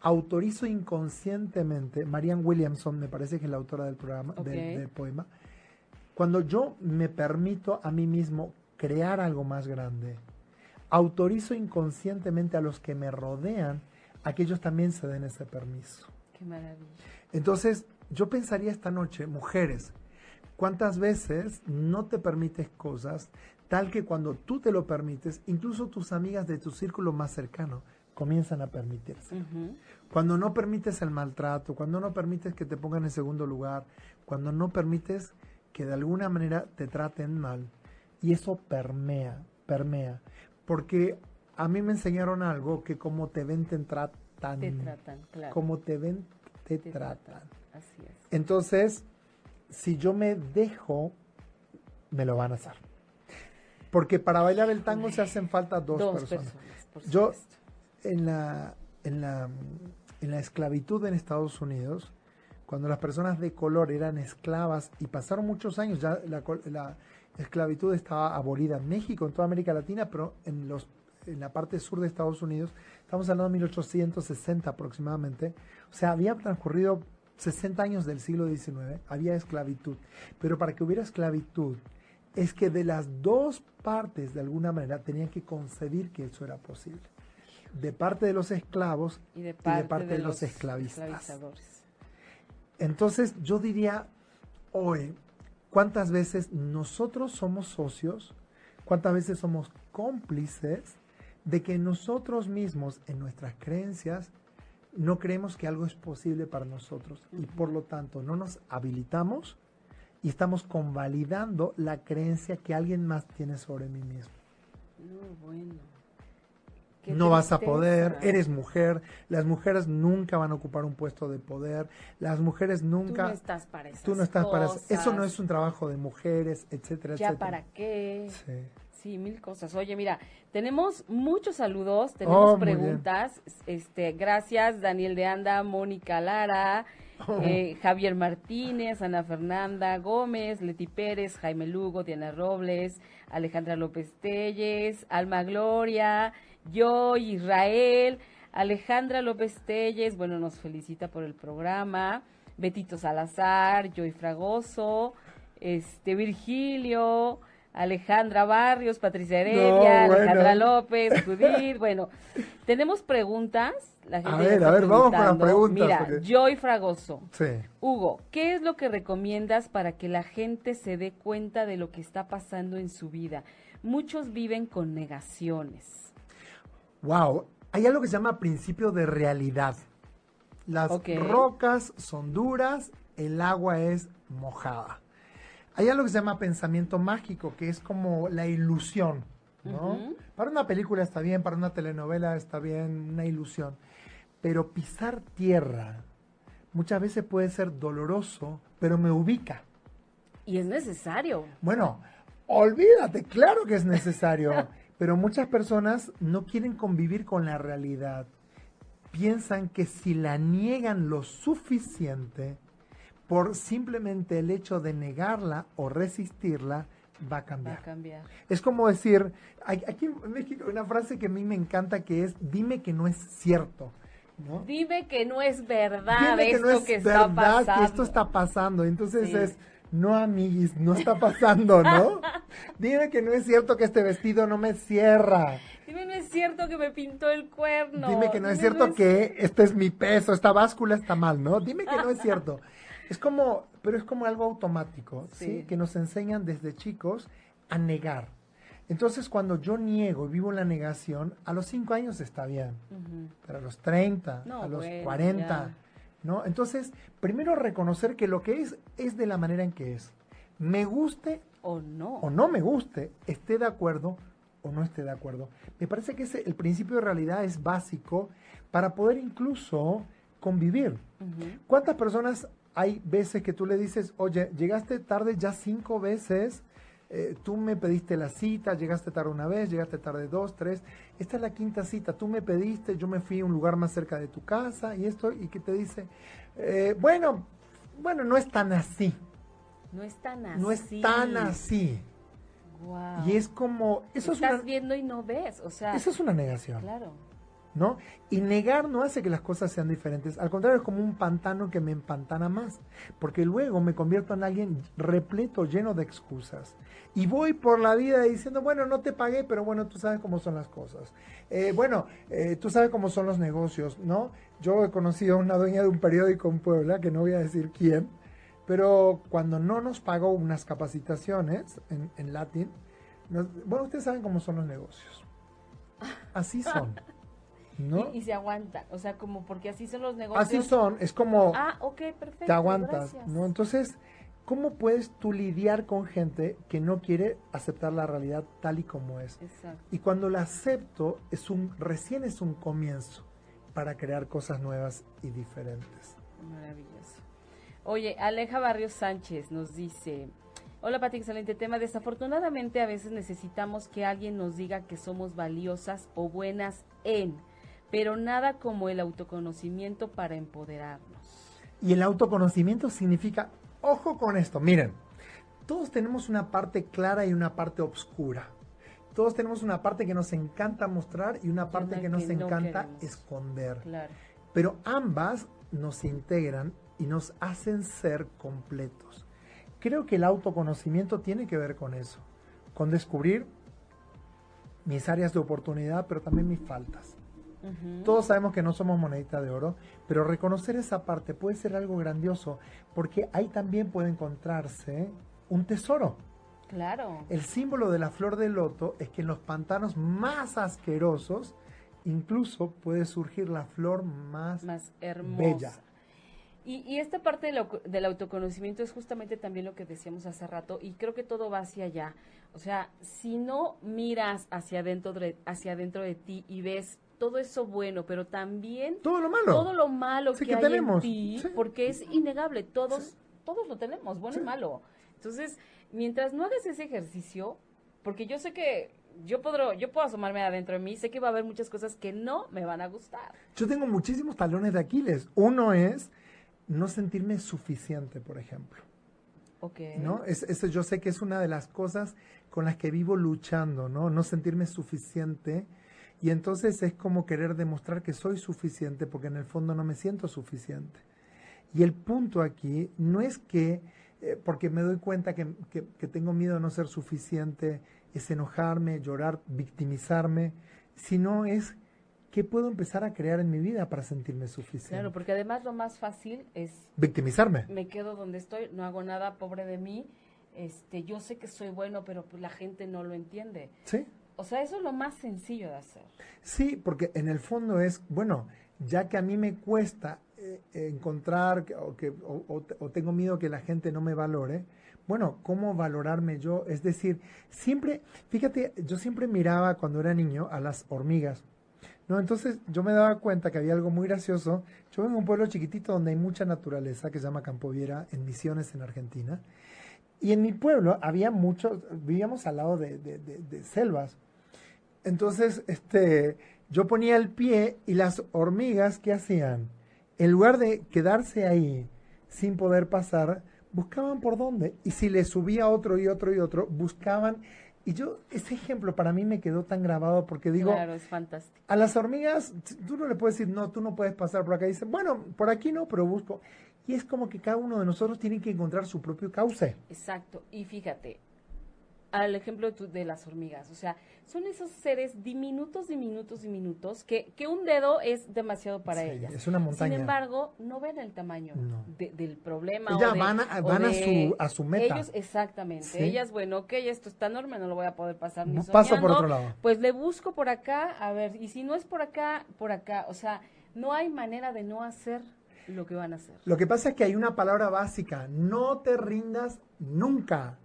autorizo inconscientemente, Marianne Williamson me parece que es la autora del programa, del- poema, cuando yo me permito a mí mismo crear algo más grande, autorizo inconscientemente a los que me rodean a que ellos también se den ese permiso. Qué maravilla. Entonces, yo pensaría esta noche, mujeres, ¿cuántas veces no te permites cosas tal que cuando tú te lo permites, incluso tus amigas de tu círculo más cercano comienzan a permitirse? Cuando no permites el maltrato, cuando no permites que te pongan en segundo lugar, cuando no permites que de alguna manera te traten mal, y eso permea, permea, porque a mí me enseñaron algo que como te ven te tratan, Te tratan, claro. como te ven te tratan. tratan. Así es. Entonces, si yo me dejo, me lo van a hacer. Porque para bailar el tango se hacen falta dos, Dos personas. personas, por Yo-. En la, en, la, en la esclavitud en Estados Unidos, cuando las personas de color eran esclavas y pasaron muchos años, ya la, la esclavitud estaba abolida en México, en toda América Latina, pero en, los, en la parte sur de Estados Unidos, estamos hablando de 1860 aproximadamente, o sea, había transcurrido 60 años del siglo XIX, había esclavitud, pero para que hubiera esclavitud, es que de las dos partes, de alguna manera, tenían que concebir que eso era posible. De parte de los esclavos Y de parte, de los esclavistas. entonces yo diría, hoy, ¿cuántas veces nosotros somos socios? ¿Cuántas veces somos cómplices de que nosotros mismos en nuestras creencias no creemos que algo es posible para nosotros y por lo tanto no nos habilitamos y estamos convalidando la creencia que alguien más tiene sobre mí mismo? No, bueno. Qué no vas a poder, eres mujer, las mujeres nunca van a ocupar un puesto de poder, las mujeres Tú nunca... no estás para esas Tú no estás para eso. Eso no es un trabajo de mujeres, etcétera, ¿Ya etcétera. para qué? Sí. Sí, mil cosas. Oye, mira, tenemos muchos saludos, tenemos Oh, preguntas. Este, gracias, Daniel de Anda, Mónica Lara, eh, Javier Martínez, Ana Fernanda Gómez, Leti Pérez, Jaime Lugo, Diana Robles, Alejandra López Telles, Alma Gloria, yo, Israel, Alejandra López Telles, bueno, nos felicita por el programa, Betito Salazar, Joy Fragoso, este, Virgilio, Alejandra Barrios, Patricia Heredia, No, bueno. Alejandra López, Judith, bueno, tenemos preguntas. La gente A ver, a ver, vamos con las preguntas, Mira, porque- Joy Fragoso. Sí. Hugo, ¿qué es lo que recomiendas para que la gente se dé cuenta de lo que está pasando en su vida? Muchos viven con negaciones. Wow. Hay algo que se llama principio de realidad. Las rocas son duras, el agua es mojada. Hay algo que se llama pensamiento mágico, que es como la ilusión, ¿no? Para una película está bien, para una telenovela está bien, una ilusión. Pero pisar tierra muchas veces puede ser doloroso, pero me ubica. Y es necesario. Bueno, olvídate, claro que es necesario, pero muchas personas no quieren convivir con la realidad. Piensan que si la niegan lo suficiente, por simplemente el hecho de negarla o resistirla, va a Va cambiar. a cambiar. Es como decir, aquí en México hay una frase que a mí me encanta que es, dime que no es cierto. ¿no? Dime que no es verdad Dime que esto no es que está verdad pasando. que esto está pasando. Entonces Sí. es, no amiguis, no está pasando, ¿no? Dime que no es cierto que este vestido no me cierra. Dime no es cierto que me pintó el cuerno. Dime que no es cierto es- que este es mi peso, esta báscula está mal, ¿no? Dime que no es cierto. Es como, pero es como algo automático, ¿sí? Sí. Que nos enseñan desde chicos a negar. Entonces, cuando yo niego y vivo la negación, a los cinco años está bien, pero a los 30, No, a los bueno, 40, ya. ¿No? Entonces, primero reconocer que lo que es es de la manera en que es. Me guste O no. o no me guste, esté de acuerdo o no esté de acuerdo. Me parece que ese, el principio de realidad es básico para poder incluso convivir. ¿Cuántas personas hay veces que tú le dices, oye, llegaste tarde ya cinco veces, eh, tú me pediste la cita, llegaste tarde una vez, llegaste tarde dos, tres, esta es la quinta cita, tú me pediste, yo me fui a un lugar más cerca de tu casa y esto, y que te dice, eh, bueno, bueno, no es tan así, No es tan así. no es tan así. Y es como, eso es, Estás una, viendo y no ves, o sea, eso es una negación, claro. ¿No? Y negar no hace que las cosas sean diferentes, al contrario es como un pantano que me empantana más, porque luego me convierto en alguien repleto, lleno de excusas. Y voy por la vida diciendo, bueno, no te pagué, pero bueno, tú sabes cómo son las cosas. Eh, bueno, eh, tú sabes cómo son los negocios, ¿no? Yo he conocido a una dueña de un periódico en Puebla, que no voy a decir quién, pero cuando no nos pagó unas capacitaciones en, en latín, nos- bueno, ustedes saben cómo son los negocios. Así son. ¿no? Y, y se aguantan, o sea, como porque así son los negocios. Así son, es como Ah, ok, perfecto. te aguantas, gracias. ¿no? Entonces, ¿cómo puedes tú lidiar con gente que no quiere aceptar la realidad tal y como es? Exacto. Y cuando la acepto, es un, recién es un comienzo para crear cosas nuevas y diferentes. Maravilloso. Oye, Aleja Barrios Sánchez nos dice, hola Pati, excelente tema. Desafortunadamente a veces necesitamos que alguien nos diga que somos valiosas o buenas en, pero nada como el autoconocimiento para empoderarnos. Y el autoconocimiento significa, ojo con esto, miren, todos tenemos una parte clara y una parte oscura. Todos tenemos una parte que nos encanta mostrar y una parte que nos encanta esconder. Pero ambas nos integran y nos hacen ser completos. Creo que el autoconocimiento tiene que ver con eso, con descubrir mis áreas de oportunidad, pero también mis faltas. Todos sabemos que no somos monedita de oro, pero reconocer esa parte puede ser algo grandioso, porque ahí también puede encontrarse un tesoro. Claro. El símbolo de la flor de loto es que en los pantanos más asquerosos incluso puede surgir la flor más, más hermosa. bella. Y, esta parte del autoconocimiento es justamente también lo que decíamos hace rato y creo que todo va hacia allá. O sea, si no miras hacia adentro de, hacia adentro de ti y ves todo eso bueno, pero también todo lo malo, todo lo malo que, hay en ti, porque es innegable, todos, todos lo tenemos, bueno y malo. Entonces, mientras no hagas ese ejercicio, porque yo sé que yo puedo, yo puedo asomarme adentro de mí, sé que va a haber muchas cosas que no me van a gustar. Yo tengo muchísimos talones de Aquiles. Uno es no sentirme suficiente, por ejemplo. Ok. ¿No? Es, eso yo sé que es una de las cosas con las que vivo luchando, ¿no? No sentirme suficiente. Y entonces es como querer demostrar que soy suficiente porque en el fondo no me siento suficiente. Y el punto aquí no es que eh, porque me doy cuenta que, tengo miedo a no ser suficiente, es enojarme, llorar, victimizarme, sino es qué puedo empezar a crear en mi vida para sentirme suficiente. Claro, porque además lo más fácil es victimizarme. Me quedo donde estoy, no hago nada, pobre de mí. Este, yo sé que soy bueno, pero pues la gente no lo entiende. Sí. O sea, eso es lo más sencillo de hacer. Sí, porque en el fondo es, bueno, ya que a mí me cuesta eh, encontrar o, que, o, tengo miedo que la gente no me valore, bueno, ¿cómo valorarme yo? Es decir, siempre, fíjate, yo siempre miraba cuando era niño a las hormigas. ¿no? Entonces yo me daba cuenta que había algo muy gracioso. Yo vengo de un pueblo chiquitito donde hay mucha naturaleza que se llama Campoviera en Misiones, en Argentina. Y en mi pueblo había muchos, vivíamos al lado de, de selvas. Entonces, este, yo ponía el pie y las hormigas, ¿qué hacían? en lugar de quedarse ahí sin poder pasar, buscaban por dónde. Y si le subía otro y otro y otro, buscaban. Y yo, ese ejemplo para mí me quedó tan grabado porque digo, claro, es fantástico. a las hormigas, tú no le puedes decir, no, tú no puedes pasar por acá. dicen, bueno, por aquí no, pero busco. Y es como que cada uno de nosotros tiene que encontrar su propio cauce. Exacto. Y fíjate, al ejemplo de, de las hormigas, o sea, son esos seres diminutos, diminutos, diminutos, que, que un dedo es demasiado para ellas. Es una montaña. Sin embargo, no ven el tamaño del problema. Ellas van, a, van a, su, a su meta. Ellos, exactamente. Ellas, bueno, ok, esto está enorme, no lo voy a poder pasar ni no Paso por otro lado. Pues le busco por acá, a ver, y si no es por acá, por acá. O sea, no hay manera de no hacer lo que van a hacer. Lo que pasa es que hay una palabra básica, no te rindas nunca.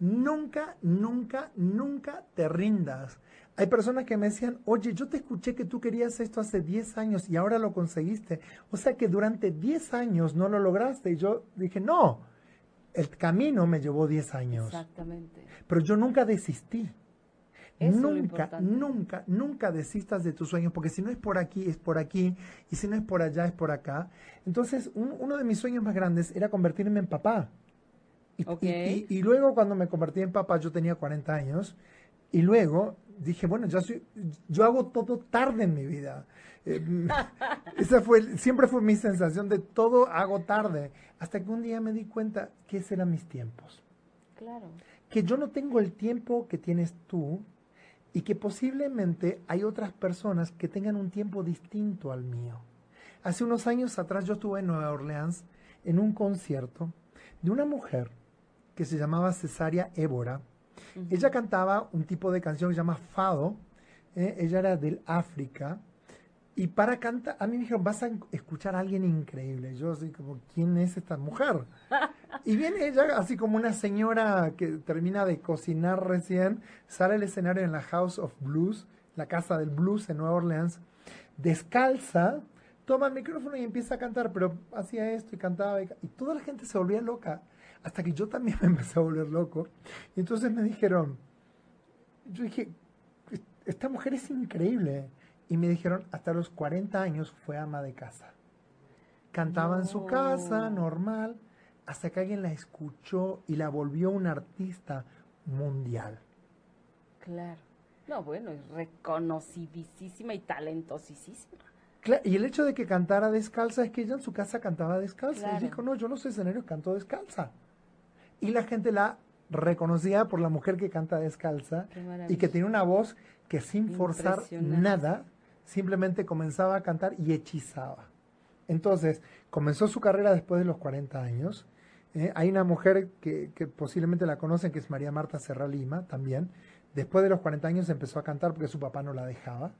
Nunca, nunca, nunca te rindas. Hay personas que me decían, oye, yo te escuché que tú querías esto hace 10 años y ahora lo conseguiste. O sea que durante 10 años no lo lograste. Y yo dije, no, el camino me llevó 10 años. Exactamente. Pero yo nunca desistí. Nunca, nunca, nunca desistas de tus sueños, porque si no es por aquí, es por aquí, y si no es por allá, es por acá. Entonces, uno de mis sueños más grandes era convertirme en papá. Y, luego cuando me convertí en papá, yo tenía 40 años, y luego dije, bueno, yo, soy, yo hago todo tarde en mi vida. Eh, esa fue, siempre fue mi sensación de todo hago tarde, hasta que un día me di cuenta que esos eran mis tiempos. Claro. Que yo no tengo el tiempo que tienes tú y que posiblemente hay otras personas que tengan un tiempo distinto al mío. Hace unos años atrás yo estuve en Nueva Orleans en un concierto de una mujer que se llamaba Cesaria Évora. Ella cantaba un tipo de canción que se llama Fado. ¿eh? ella era del África. Y para cantar, a mí me dijeron, vas a escuchar a alguien increíble. Yo así como, ¿quién es esta mujer? y viene ella así como una señora que termina de cocinar recién, sale al escenario en la House of Blues, la casa del blues en Nueva Orleans, descalza, toma el micrófono y empieza a cantar, pero hacía esto y cantaba y, y toda la gente se volvía loca, hasta que yo también me empecé a volver loco. Y entonces me dijeron, yo dije, esta mujer es increíble. Y me dijeron, hasta los 40 años fue ama de casa. Cantaba en su casa, normal, hasta que alguien la escuchó y la volvió una artista mundial. Claro. No, bueno, es reconocidísima y talentosísima. Claro, y el hecho de que cantara descalza es que ella en su casa cantaba descalza. Y dijo, no, yo no soy escenario, canto descalza. Y la gente la reconocía por la mujer que canta descalza y que tiene una voz que sin forzar nada, simplemente comenzaba a cantar y hechizaba. Entonces, comenzó su carrera después de los 40 años. Eh, hay una mujer que, que, posiblemente la conocen, que es María Marta Serra Lima, también. Después de los 40 años empezó a cantar porque su papá no la dejaba.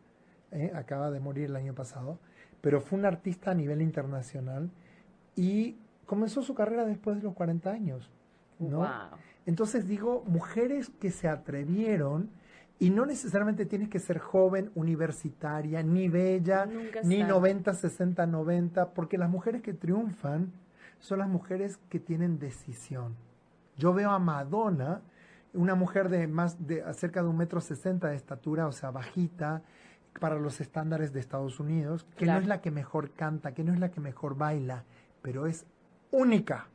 Eh, acaba de morir el año pasado. Pero fue una artista a nivel internacional y comenzó su carrera después de los 40 años. ¿no? Entonces digo, mujeres que se atrevieron, y no necesariamente tienes que ser joven, universitaria, ni bella, ni 90, 60, 90, porque las mujeres que triunfan son las mujeres que tienen decisión. Yo veo a Madonna, una mujer de más de cerca de un metro sesenta de estatura, o sea, bajita, para los estándares de Estados Unidos, que no es la que mejor canta, que no es la que mejor baila, pero es única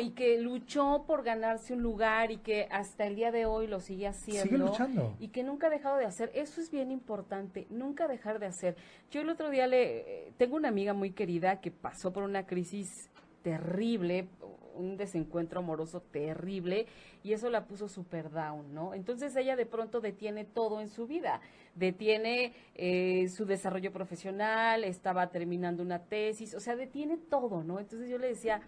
y que luchó por ganarse un lugar y que hasta el día de hoy lo sigue haciendo. Sigue luchando. Y que nunca ha dejado de hacer. Eso es bien importante, nunca dejar de hacer. Yo el otro día le tengo una amiga muy querida que pasó por una crisis terrible, un desencuentro amoroso terrible y eso la puso super down, ¿no? Entonces ella de pronto detiene todo en su vida, detiene eh, su desarrollo profesional, estaba terminando una tesis, o sea, detiene todo, ¿no? Entonces yo le decía,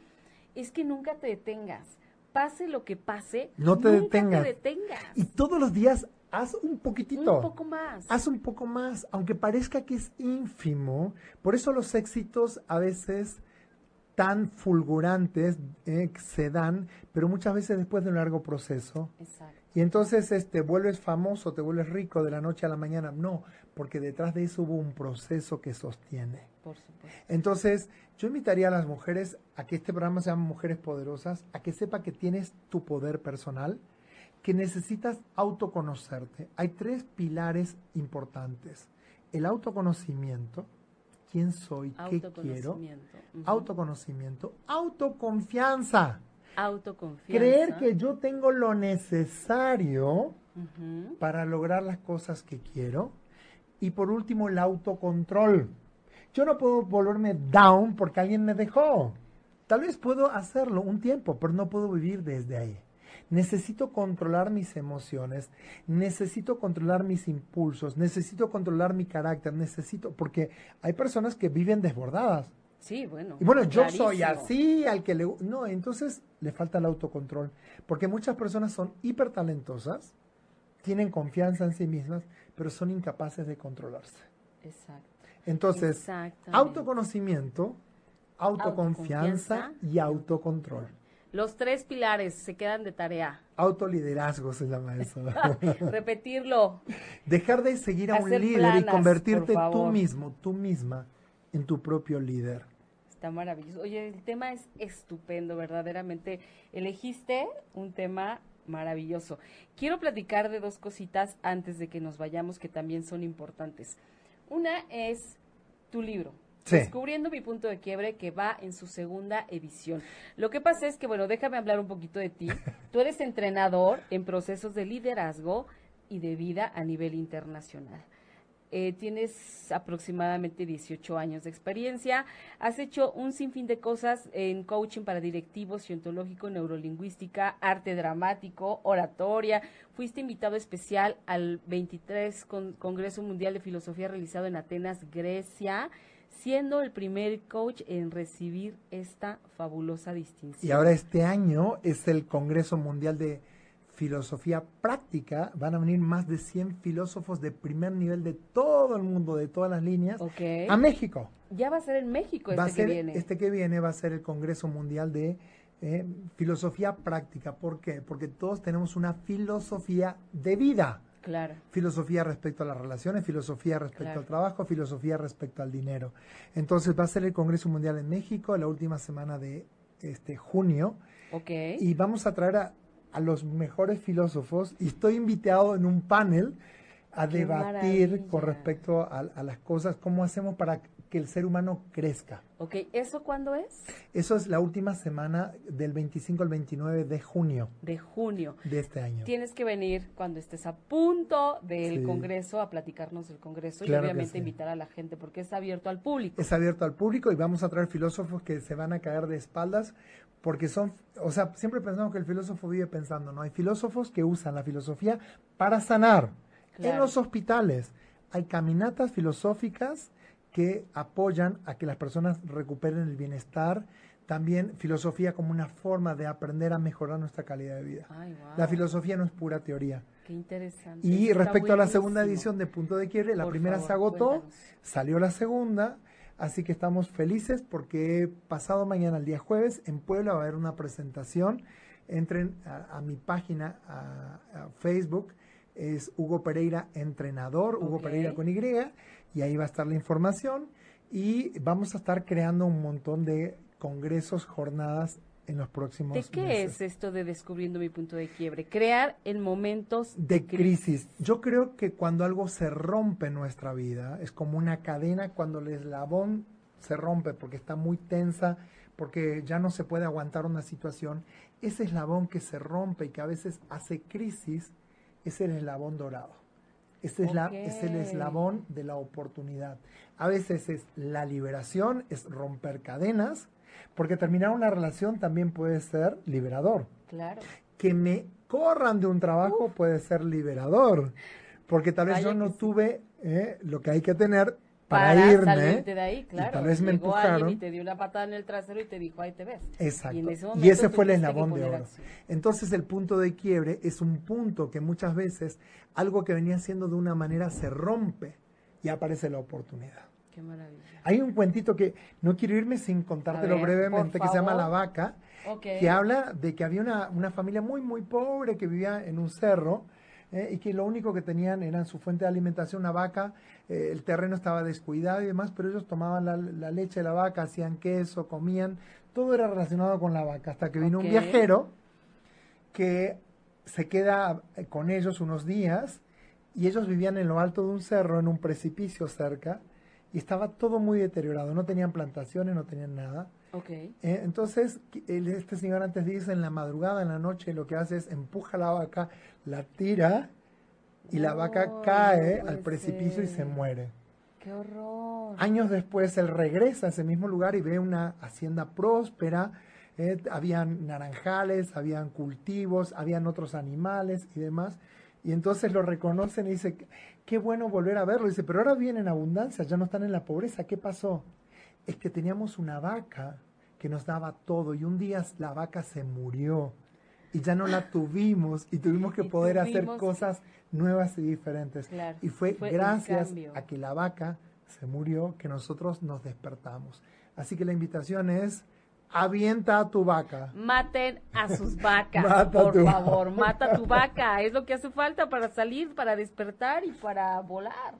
es que nunca te detengas. Pase lo que pase, no te, nunca detengas. te detengas. Y todos los días haz un poquitito. Un poco más. Haz un poco más, aunque parezca que es ínfimo. Por eso los éxitos a veces tan fulgurantes eh, se dan, pero muchas veces después de un largo proceso. Exacto. Y entonces este vuelves famoso, te vuelves rico de la noche a la mañana. No, porque detrás de eso hubo un proceso que sostiene. Por supuesto. Entonces, yo invitaría a las mujeres a que este programa se llame Mujeres Poderosas, a que sepa que tienes tu poder personal, que necesitas autoconocerte. Hay tres pilares importantes. El autoconocimiento, quién soy, qué quiero. Autoconocimiento, autoconfianza. Autoconfianza. Creer que yo tengo lo necesario para lograr las cosas que quiero. Y por último, el autocontrol. Yo no puedo volverme down porque alguien me dejó. Tal vez puedo hacerlo un tiempo, pero no puedo vivir desde ahí. Necesito controlar mis emociones, necesito controlar mis impulsos, necesito controlar mi carácter, necesito, porque hay personas que viven desbordadas. Sí, bueno. Y bueno, yo soy así, al que le... No, entonces le falta el autocontrol, porque muchas personas son hiper talentosas, tienen confianza en sí mismas, pero son incapaces de controlarse. Exacto. Entonces, autoconocimiento, autoconfianza, y autocontrol. Los tres pilares se quedan de tarea. Autoliderazgo se llama eso. Repetirlo. Dejar de seguir a un líder y convertirte tú mismo, tú misma, en tu propio líder. Está maravilloso. Oye, el tema es estupendo, verdaderamente. Elegiste un tema maravilloso. Quiero platicar de dos cositas antes de que nos vayamos que también son importantes. Una es tu libro. Descubriendo mi punto de quiebre que va en su segunda edición. Lo que pasa es que, bueno, déjame hablar un poquito de ti. Tú eres entrenador en procesos de liderazgo y de vida a nivel internacional. Eh, tienes aproximadamente 18 años de experiencia, has hecho un sinfín de cosas en coaching para directivos, cientológico, neurolingüística, arte dramático, oratoria, fuiste invitado especial al 23 Congreso Mundial de Filosofía realizado en Atenas, Grecia, siendo el primer coach en recibir esta fabulosa distinción. Y ahora este año es el Congreso Mundial de filosofía práctica, van a venir más de 100 filósofos de primer nivel de todo el mundo, de todas las líneas, a México. Ya va a ser en México este que viene. Este que viene va a ser el Congreso Mundial de eh, Filosofía Práctica. ¿Por qué? Porque todos tenemos una filosofía de vida. Claro. Filosofía respecto a las relaciones, filosofía respecto Claro. al trabajo, filosofía respecto al dinero. Entonces va a ser el Congreso Mundial en México la última semana de este junio Ok. y vamos a traer a, a los mejores filósofos y estoy invitado en un panel a Qué debatir maravilla. con respecto a, a las cosas, cómo hacemos para que el ser humano crezca. Ok, ¿eso cuándo es? Eso es la última semana del 25 al 29 de junio De junio. de este año. Tienes que venir cuando estés a punto del Sí. Congreso a platicarnos del Congreso Claro y obviamente sí. invitar a la gente porque es abierto al público. es abierto al público y vamos a traer filósofos que se van a caer de espaldas porque son, o sea, siempre pensamos que el filósofo vive pensando, ¿no? Hay filósofos que usan la filosofía para sanar. En los hospitales hay caminatas filosóficas que apoyan a que las personas recuperen el bienestar. También filosofía como una forma de aprender a mejorar nuestra calidad de vida. Ay, wow. La filosofía no es pura teoría. Qué interesante. Y Está respecto a la segunda edición de Punto de Quiebre, la Por primera favor, se agotó, cuéntanos. salió la segunda, así que estamos felices porque pasado mañana, el día jueves, en Puebla va a haber una presentación. Entren a, a mi página, a, a Facebook, es Hugo Pereira Entrenador, Hugo. Pereira con Y, y ahí va a estar la información. Y vamos a estar creando un montón de congresos, jornadas en los próximos ¿De qué meses es esto de descubriendo mi punto de quiebre? Crear en momentos de crisis. Yo creo que cuando algo se rompe en nuestra vida, es como una cadena cuando el eslabón se rompe porque está muy tensa, porque ya no se puede aguantar una situación. Ese eslabón que se rompe y que a veces hace crisis es el eslabón dorado. Ese es, la- Ok. es el eslabón de la oportunidad. A veces es la liberación, es romper cadenas, porque terminar una relación también puede ser liberador Claro. que me corran de un trabajo puede ser liberador, porque tal vez Vaya yo no tuve eh, lo que hay que tener para, Para irme. salirte de ahí, y claro. tal vez me Llegó empujaron. y te dio una patada en el trasero y te dijo, ahí te ves. Exacto. Y, Y, en ese fue el eslabón de oro. acción. Entonces el punto de quiebre es un punto que muchas veces algo que venía siendo de una manera se rompe y aparece la oportunidad. Qué maravilla. Hay un cuentito que no quiero irme sin contártelo ver, brevemente que se llama. La Vaca. Que habla de que había una, una familia muy, muy pobre que vivía en un cerro eh, y que lo único que tenían era su fuente de alimentación, una vaca, eh, el terreno estaba descuidado y demás, pero ellos tomaban la, la leche de la vaca, hacían queso, comían, todo era relacionado con la vaca, hasta que vino un viajero que se queda eh, con ellos unos días y ellos vivían en lo alto de un cerro, en un precipicio cerca, y estaba todo muy deteriorado, no tenían plantaciones, no tenían nada. Eh, entonces, este señor antes dice en la madrugada, en la noche, lo que hace es empuja la vaca, la tira y la vaca cae no al precipicio y se muere. Qué horror. Años después, él regresa a ese mismo lugar y ve una hacienda próspera. eh, habían naranjales, habían cultivos, habían otros animales y demás. Y entonces lo reconocen y dice, qué bueno volver a verlo. Dice, pero ahora vienen en abundancia, ya no están en la pobreza. ¿Qué pasó? Es que teníamos una vaca que nos daba todo y un día la vaca se murió y ya no la tuvimos y tuvimos que Y poder hacer cosas nuevas y diferentes. Claro, Y fue, gracias a que la vaca se murió que nosotros nos despertamos. Así que la invitación es, avienta a tu vaca. Maten a sus vacas, Mata por favor, vaca. mata a tu vaca, es lo que hace falta para salir, para despertar y para volar.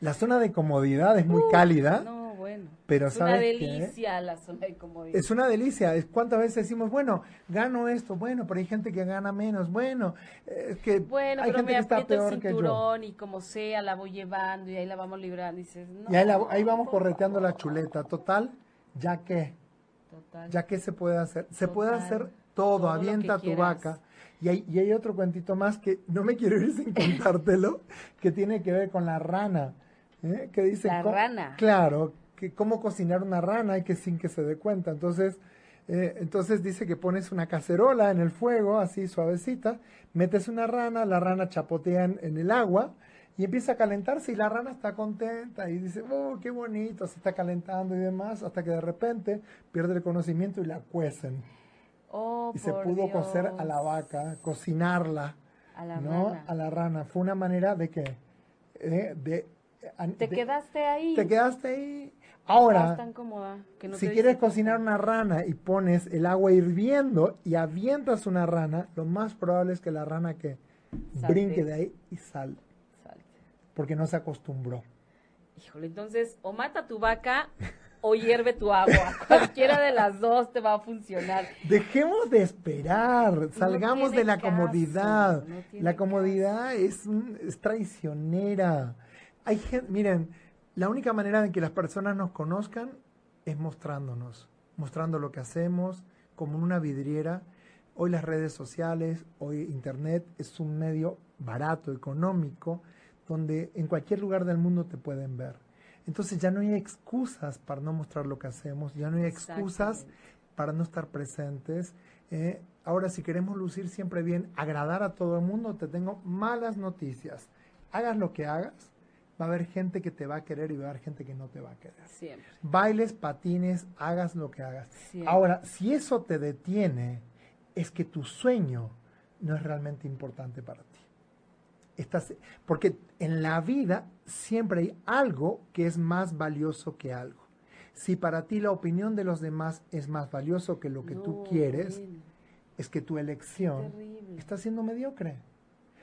La zona de comodidad es muy cálida, No, bueno. pero es una delicia la zona de comodidad. Es una delicia. Es cuántas veces decimos, bueno, gano esto, bueno, pero hay gente que gana menos, bueno, eh, es que Bueno, hay pero gente me que está aprieto el peor que yo. cinturón y como sea la voy llevando y ahí la vamos librando y dices, no. Y ahí, la- ahí vamos correteando la chuleta. Total, ya que, Total. ya que se puede hacer. Se puede hacer Todo avienta tu vaca. Y hay, y hay otro cuentito más que no me quiero ir sin contártelo, que tiene que ver con la rana. ¿eh? Que dice, La rana. Claro, que cómo cocinar una rana y que sin que se dé cuenta. Entonces, eh, entonces dice que pones una cacerola en el fuego, así suavecita, metes una rana, la rana chapotea en, en el agua y empieza a calentarse y la rana está contenta y dice, oh, qué bonito, se está calentando y demás, hasta que de repente pierde el conocimiento y la cuecen. Oh, Y se pudo cocer a la vaca, cocinarla, A la ¿no? rana. A la rana. Fue una manera de que... eh, de, Te de- quedaste ahí. te quedaste ahí. Ahora, tan cómoda que no si quieres cocinar una rana y pones el agua hirviendo y avientas una rana, lo más probable es que la rana que Salte. brinque de ahí y sal, Salte. Porque no se acostumbró. Híjole, entonces o mata tu vaca o hierve tu agua. Cualquiera de las dos te va a funcionar. Dejemos de esperar, salgamos de la caso, comodidad. no la comodidad es, es traicionera. Hay gente, miren, la única manera de que las personas nos conozcan es mostrándonos, mostrando lo que hacemos, como una vidriera. Hoy las redes sociales, hoy Internet es un medio barato, económico, donde en cualquier lugar del mundo te pueden ver. Entonces ya no hay excusas para no mostrar lo que hacemos, ya no hay excusas para no estar presentes. eh. ahora, si queremos lucir siempre bien, agradar a todo el mundo, te tengo malas noticias. Hagas lo que hagas, va a haber gente que te va a querer y va a haber gente que no te va a querer. Siempre. Bailes, patines, hagas lo que hagas. Siempre. Ahora, si eso te detiene, es que tu sueño no es realmente importante para ti. Estás, porque en la vida siempre hay algo que es más valioso que algo. Si para ti la opinión de los demás es más valioso que lo que tú quieres, es que tu elección está siendo mediocre.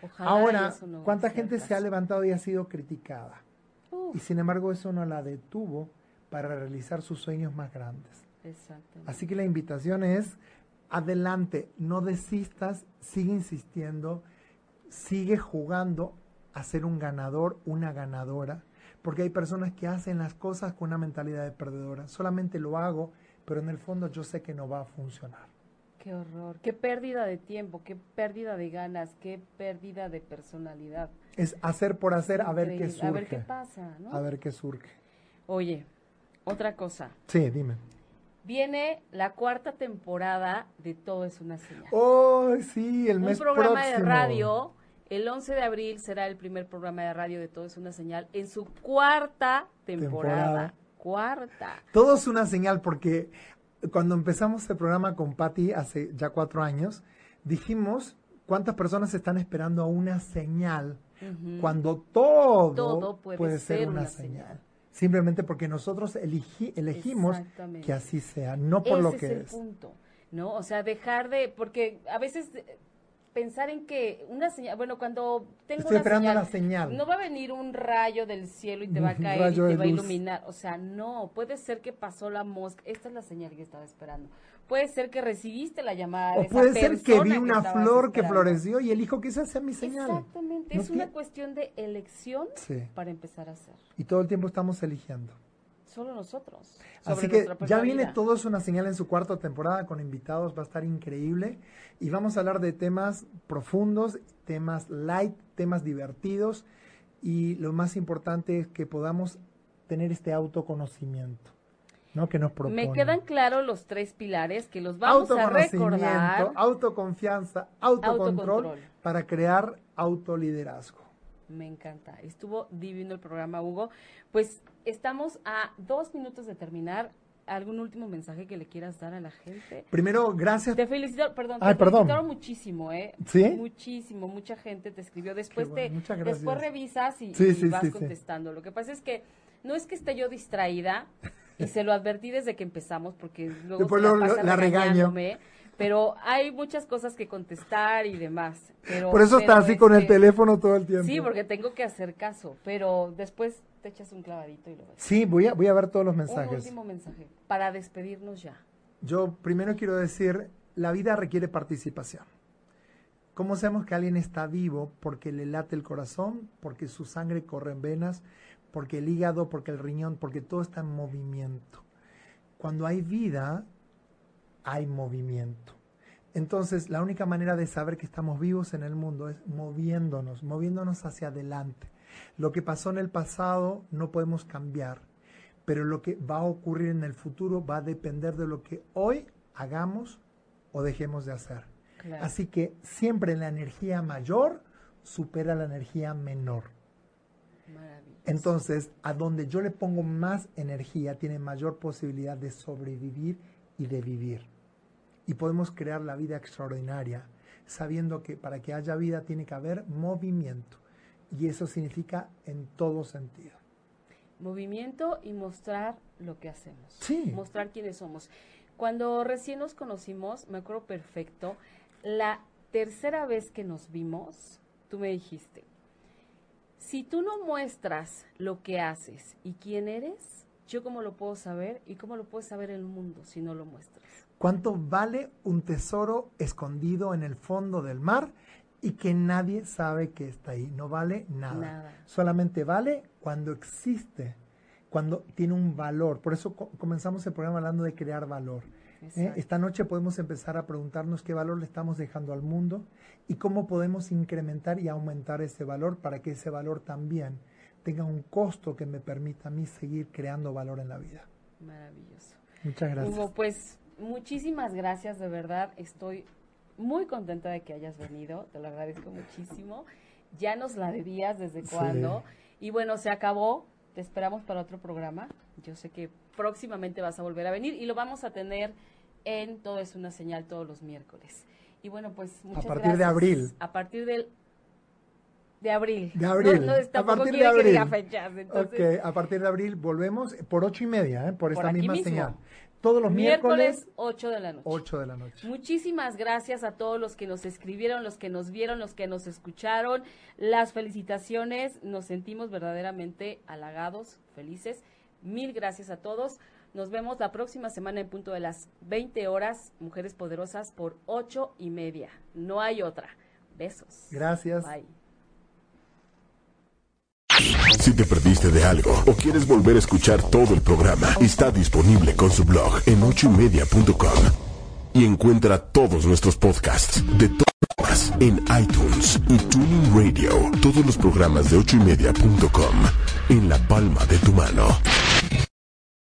Ojalá Ahora, no ¿cuánta gente se ha levantado y ha sido criticada? Uf, Y sin embargo eso no la detuvo para realizar sus sueños más grandes. Así que la invitación es, adelante, no desistas, sigue insistiendo, sigue jugando a ser un ganador, una ganadora, porque hay personas que hacen las cosas con una mentalidad de perdedora. Solamente lo hago, pero en el fondo yo sé que no va a funcionar. Qué horror, qué pérdida de tiempo, qué pérdida de ganas, qué pérdida de personalidad. Es hacer por hacer, a ver qué surge. A ver qué pasa, ¿no? A ver qué surge. Oye, otra cosa. Sí, dime. Viene la cuarta temporada de Todo es una señal. Oh, sí, el mes Un programa de radio. El 11 de abril será el primer programa de radio de Todo es una señal en su cuarta temporada. Temporada. Cuarta. Todo es una señal porque cuando empezamos el programa con Patty hace ya cuatro años, dijimos cuántas personas están esperando a una señal cuando todo, Todo puede ser, ser una, una señal. señal. Simplemente porque nosotros elegimos que así sea, no por Ese lo es que el es. punto, ¿no? O sea, dejar de, porque a veces pensar en que una señal, bueno, cuando tengo Estoy una esperando señal, la señal. no va a venir un rayo del cielo y te va a caer y te va a iluminar, o sea, no, puede ser que pasó la mosca, esta es la señal que estaba esperando. Puede ser que recibiste la llamada de O esa puede ser que vi una flor que floreció y elijo que esa sea mi señal. Exactamente, No es una cuestión de elección Sí. para empezar a hacer. Y todo el tiempo estamos eligiendo. Solo nosotros. Así que ya viene vida. todo es una señal en su cuarta temporada con invitados, va a estar increíble y vamos a hablar de temas profundos, temas light, temas divertidos y lo más importante es que podamos tener este autoconocimiento, ¿no? Que nos propone. Me quedan claros los tres pilares que los vamos a recordar. autoconfianza, autocontrol, Autocontrol. para crear autoliderazgo. Me encanta. Estuvo divino el programa, Hugo. Pues estamos a dos minutos de terminar. ¿Algún último mensaje que le quieras dar a la gente? Primero, gracias. Te felicito, perdón, Ay, te perdón. felicitaron muchísimo, ¿eh? ¿Sí? Muchísimo, mucha gente te escribió. Después bueno, te, después revisas y, Sí, y sí, vas contestando. Lo que pasa es que no es que esté yo distraída y se lo advertí desde que empezamos porque luego se la, la regaño. Pero hay muchas cosas que contestar y demás. Pero, Por eso está pero así con el este, teléfono todo el tiempo. Sí, porque tengo que hacer caso, pero después te echas un clavadito y lo ves. Sí, voy a, voy a ver todos los Un mensajes. último mensaje para despedirnos ya. Yo primero quiero decir, la vida requiere participación. ¿Cómo sabemos que alguien está vivo? Porque le late el corazón, porque su sangre corre en venas, porque el hígado, porque el riñón, porque todo está en movimiento. Cuando hay vida, hay movimiento. Entonces, la única manera de saber que estamos vivos en el mundo es moviéndonos, moviéndonos hacia adelante. Lo que pasó en el pasado no podemos cambiar, pero lo que va a ocurrir en el futuro va a depender de lo que hoy hagamos o dejemos de hacer. Claro. Así que siempre la energía mayor supera la energía menor. Entonces, a donde yo le pongo más energía, tiene mayor posibilidad de sobrevivir y de vivir. Y podemos crear la vida extraordinaria, sabiendo que para que haya vida tiene que haber movimiento. Y eso significa en todo sentido. Movimiento y mostrar lo que hacemos. Sí. Mostrar quiénes somos. Cuando recién nos conocimos, me acuerdo perfecto, la tercera vez que nos vimos, tú me dijiste, si tú no muestras lo que haces y quién eres, yo cómo lo puedo saber y cómo lo puedes saber el mundo si no lo muestras. ¿Cuánto vale un tesoro escondido en el fondo del mar y que nadie sabe que está ahí? No vale nada. Nada. Solamente vale cuando existe, cuando tiene un valor. Por eso co- comenzamos el programa hablando de crear valor. ¿Eh? Esta noche podemos empezar a preguntarnos qué valor le estamos dejando al mundo y cómo podemos incrementar y aumentar ese valor para que ese valor también tenga un costo que me permita a mí seguir creando valor en la vida. Maravilloso. Muchas gracias. Hugo, pues muchísimas gracias, de verdad. Estoy muy contenta de que hayas venido, te lo agradezco muchísimo. Ya nos la debías desde Sí. cuándo. Y bueno, se acabó. Te esperamos para otro programa. Yo sé que próximamente vas a volver a venir y lo vamos a tener en Todo es una señal todos los miércoles. Y bueno, pues muchas partir de gracias. abril. A partir del de abril. De abril. No, no, a partir de que abril. diga fechas. Entonces, ok, a partir de abril volvemos por ocho y media, ¿eh? por esta misma mismo. señal. Todos los miércoles, miércoles, 8 de la noche. 8 de la noche. Muchísimas gracias a todos los que nos escribieron, los que nos vieron, los que nos escucharon. Las felicitaciones, nos sentimos verdaderamente halagados, felices. Mil gracias a todos. Nos vemos la próxima semana en punto de las 20 horas, Mujeres Poderosas, por 8 y media. No hay otra. Besos. Gracias. Bye. Si te perdiste de algo o quieres volver a escuchar todo el programa, está disponible con su blog en ochoymedia.com. Y encuentra todos nuestros podcasts de todas en iTunes y Tuning Radio. Todos los programas de ochoymedia.com en la palma de tu mano.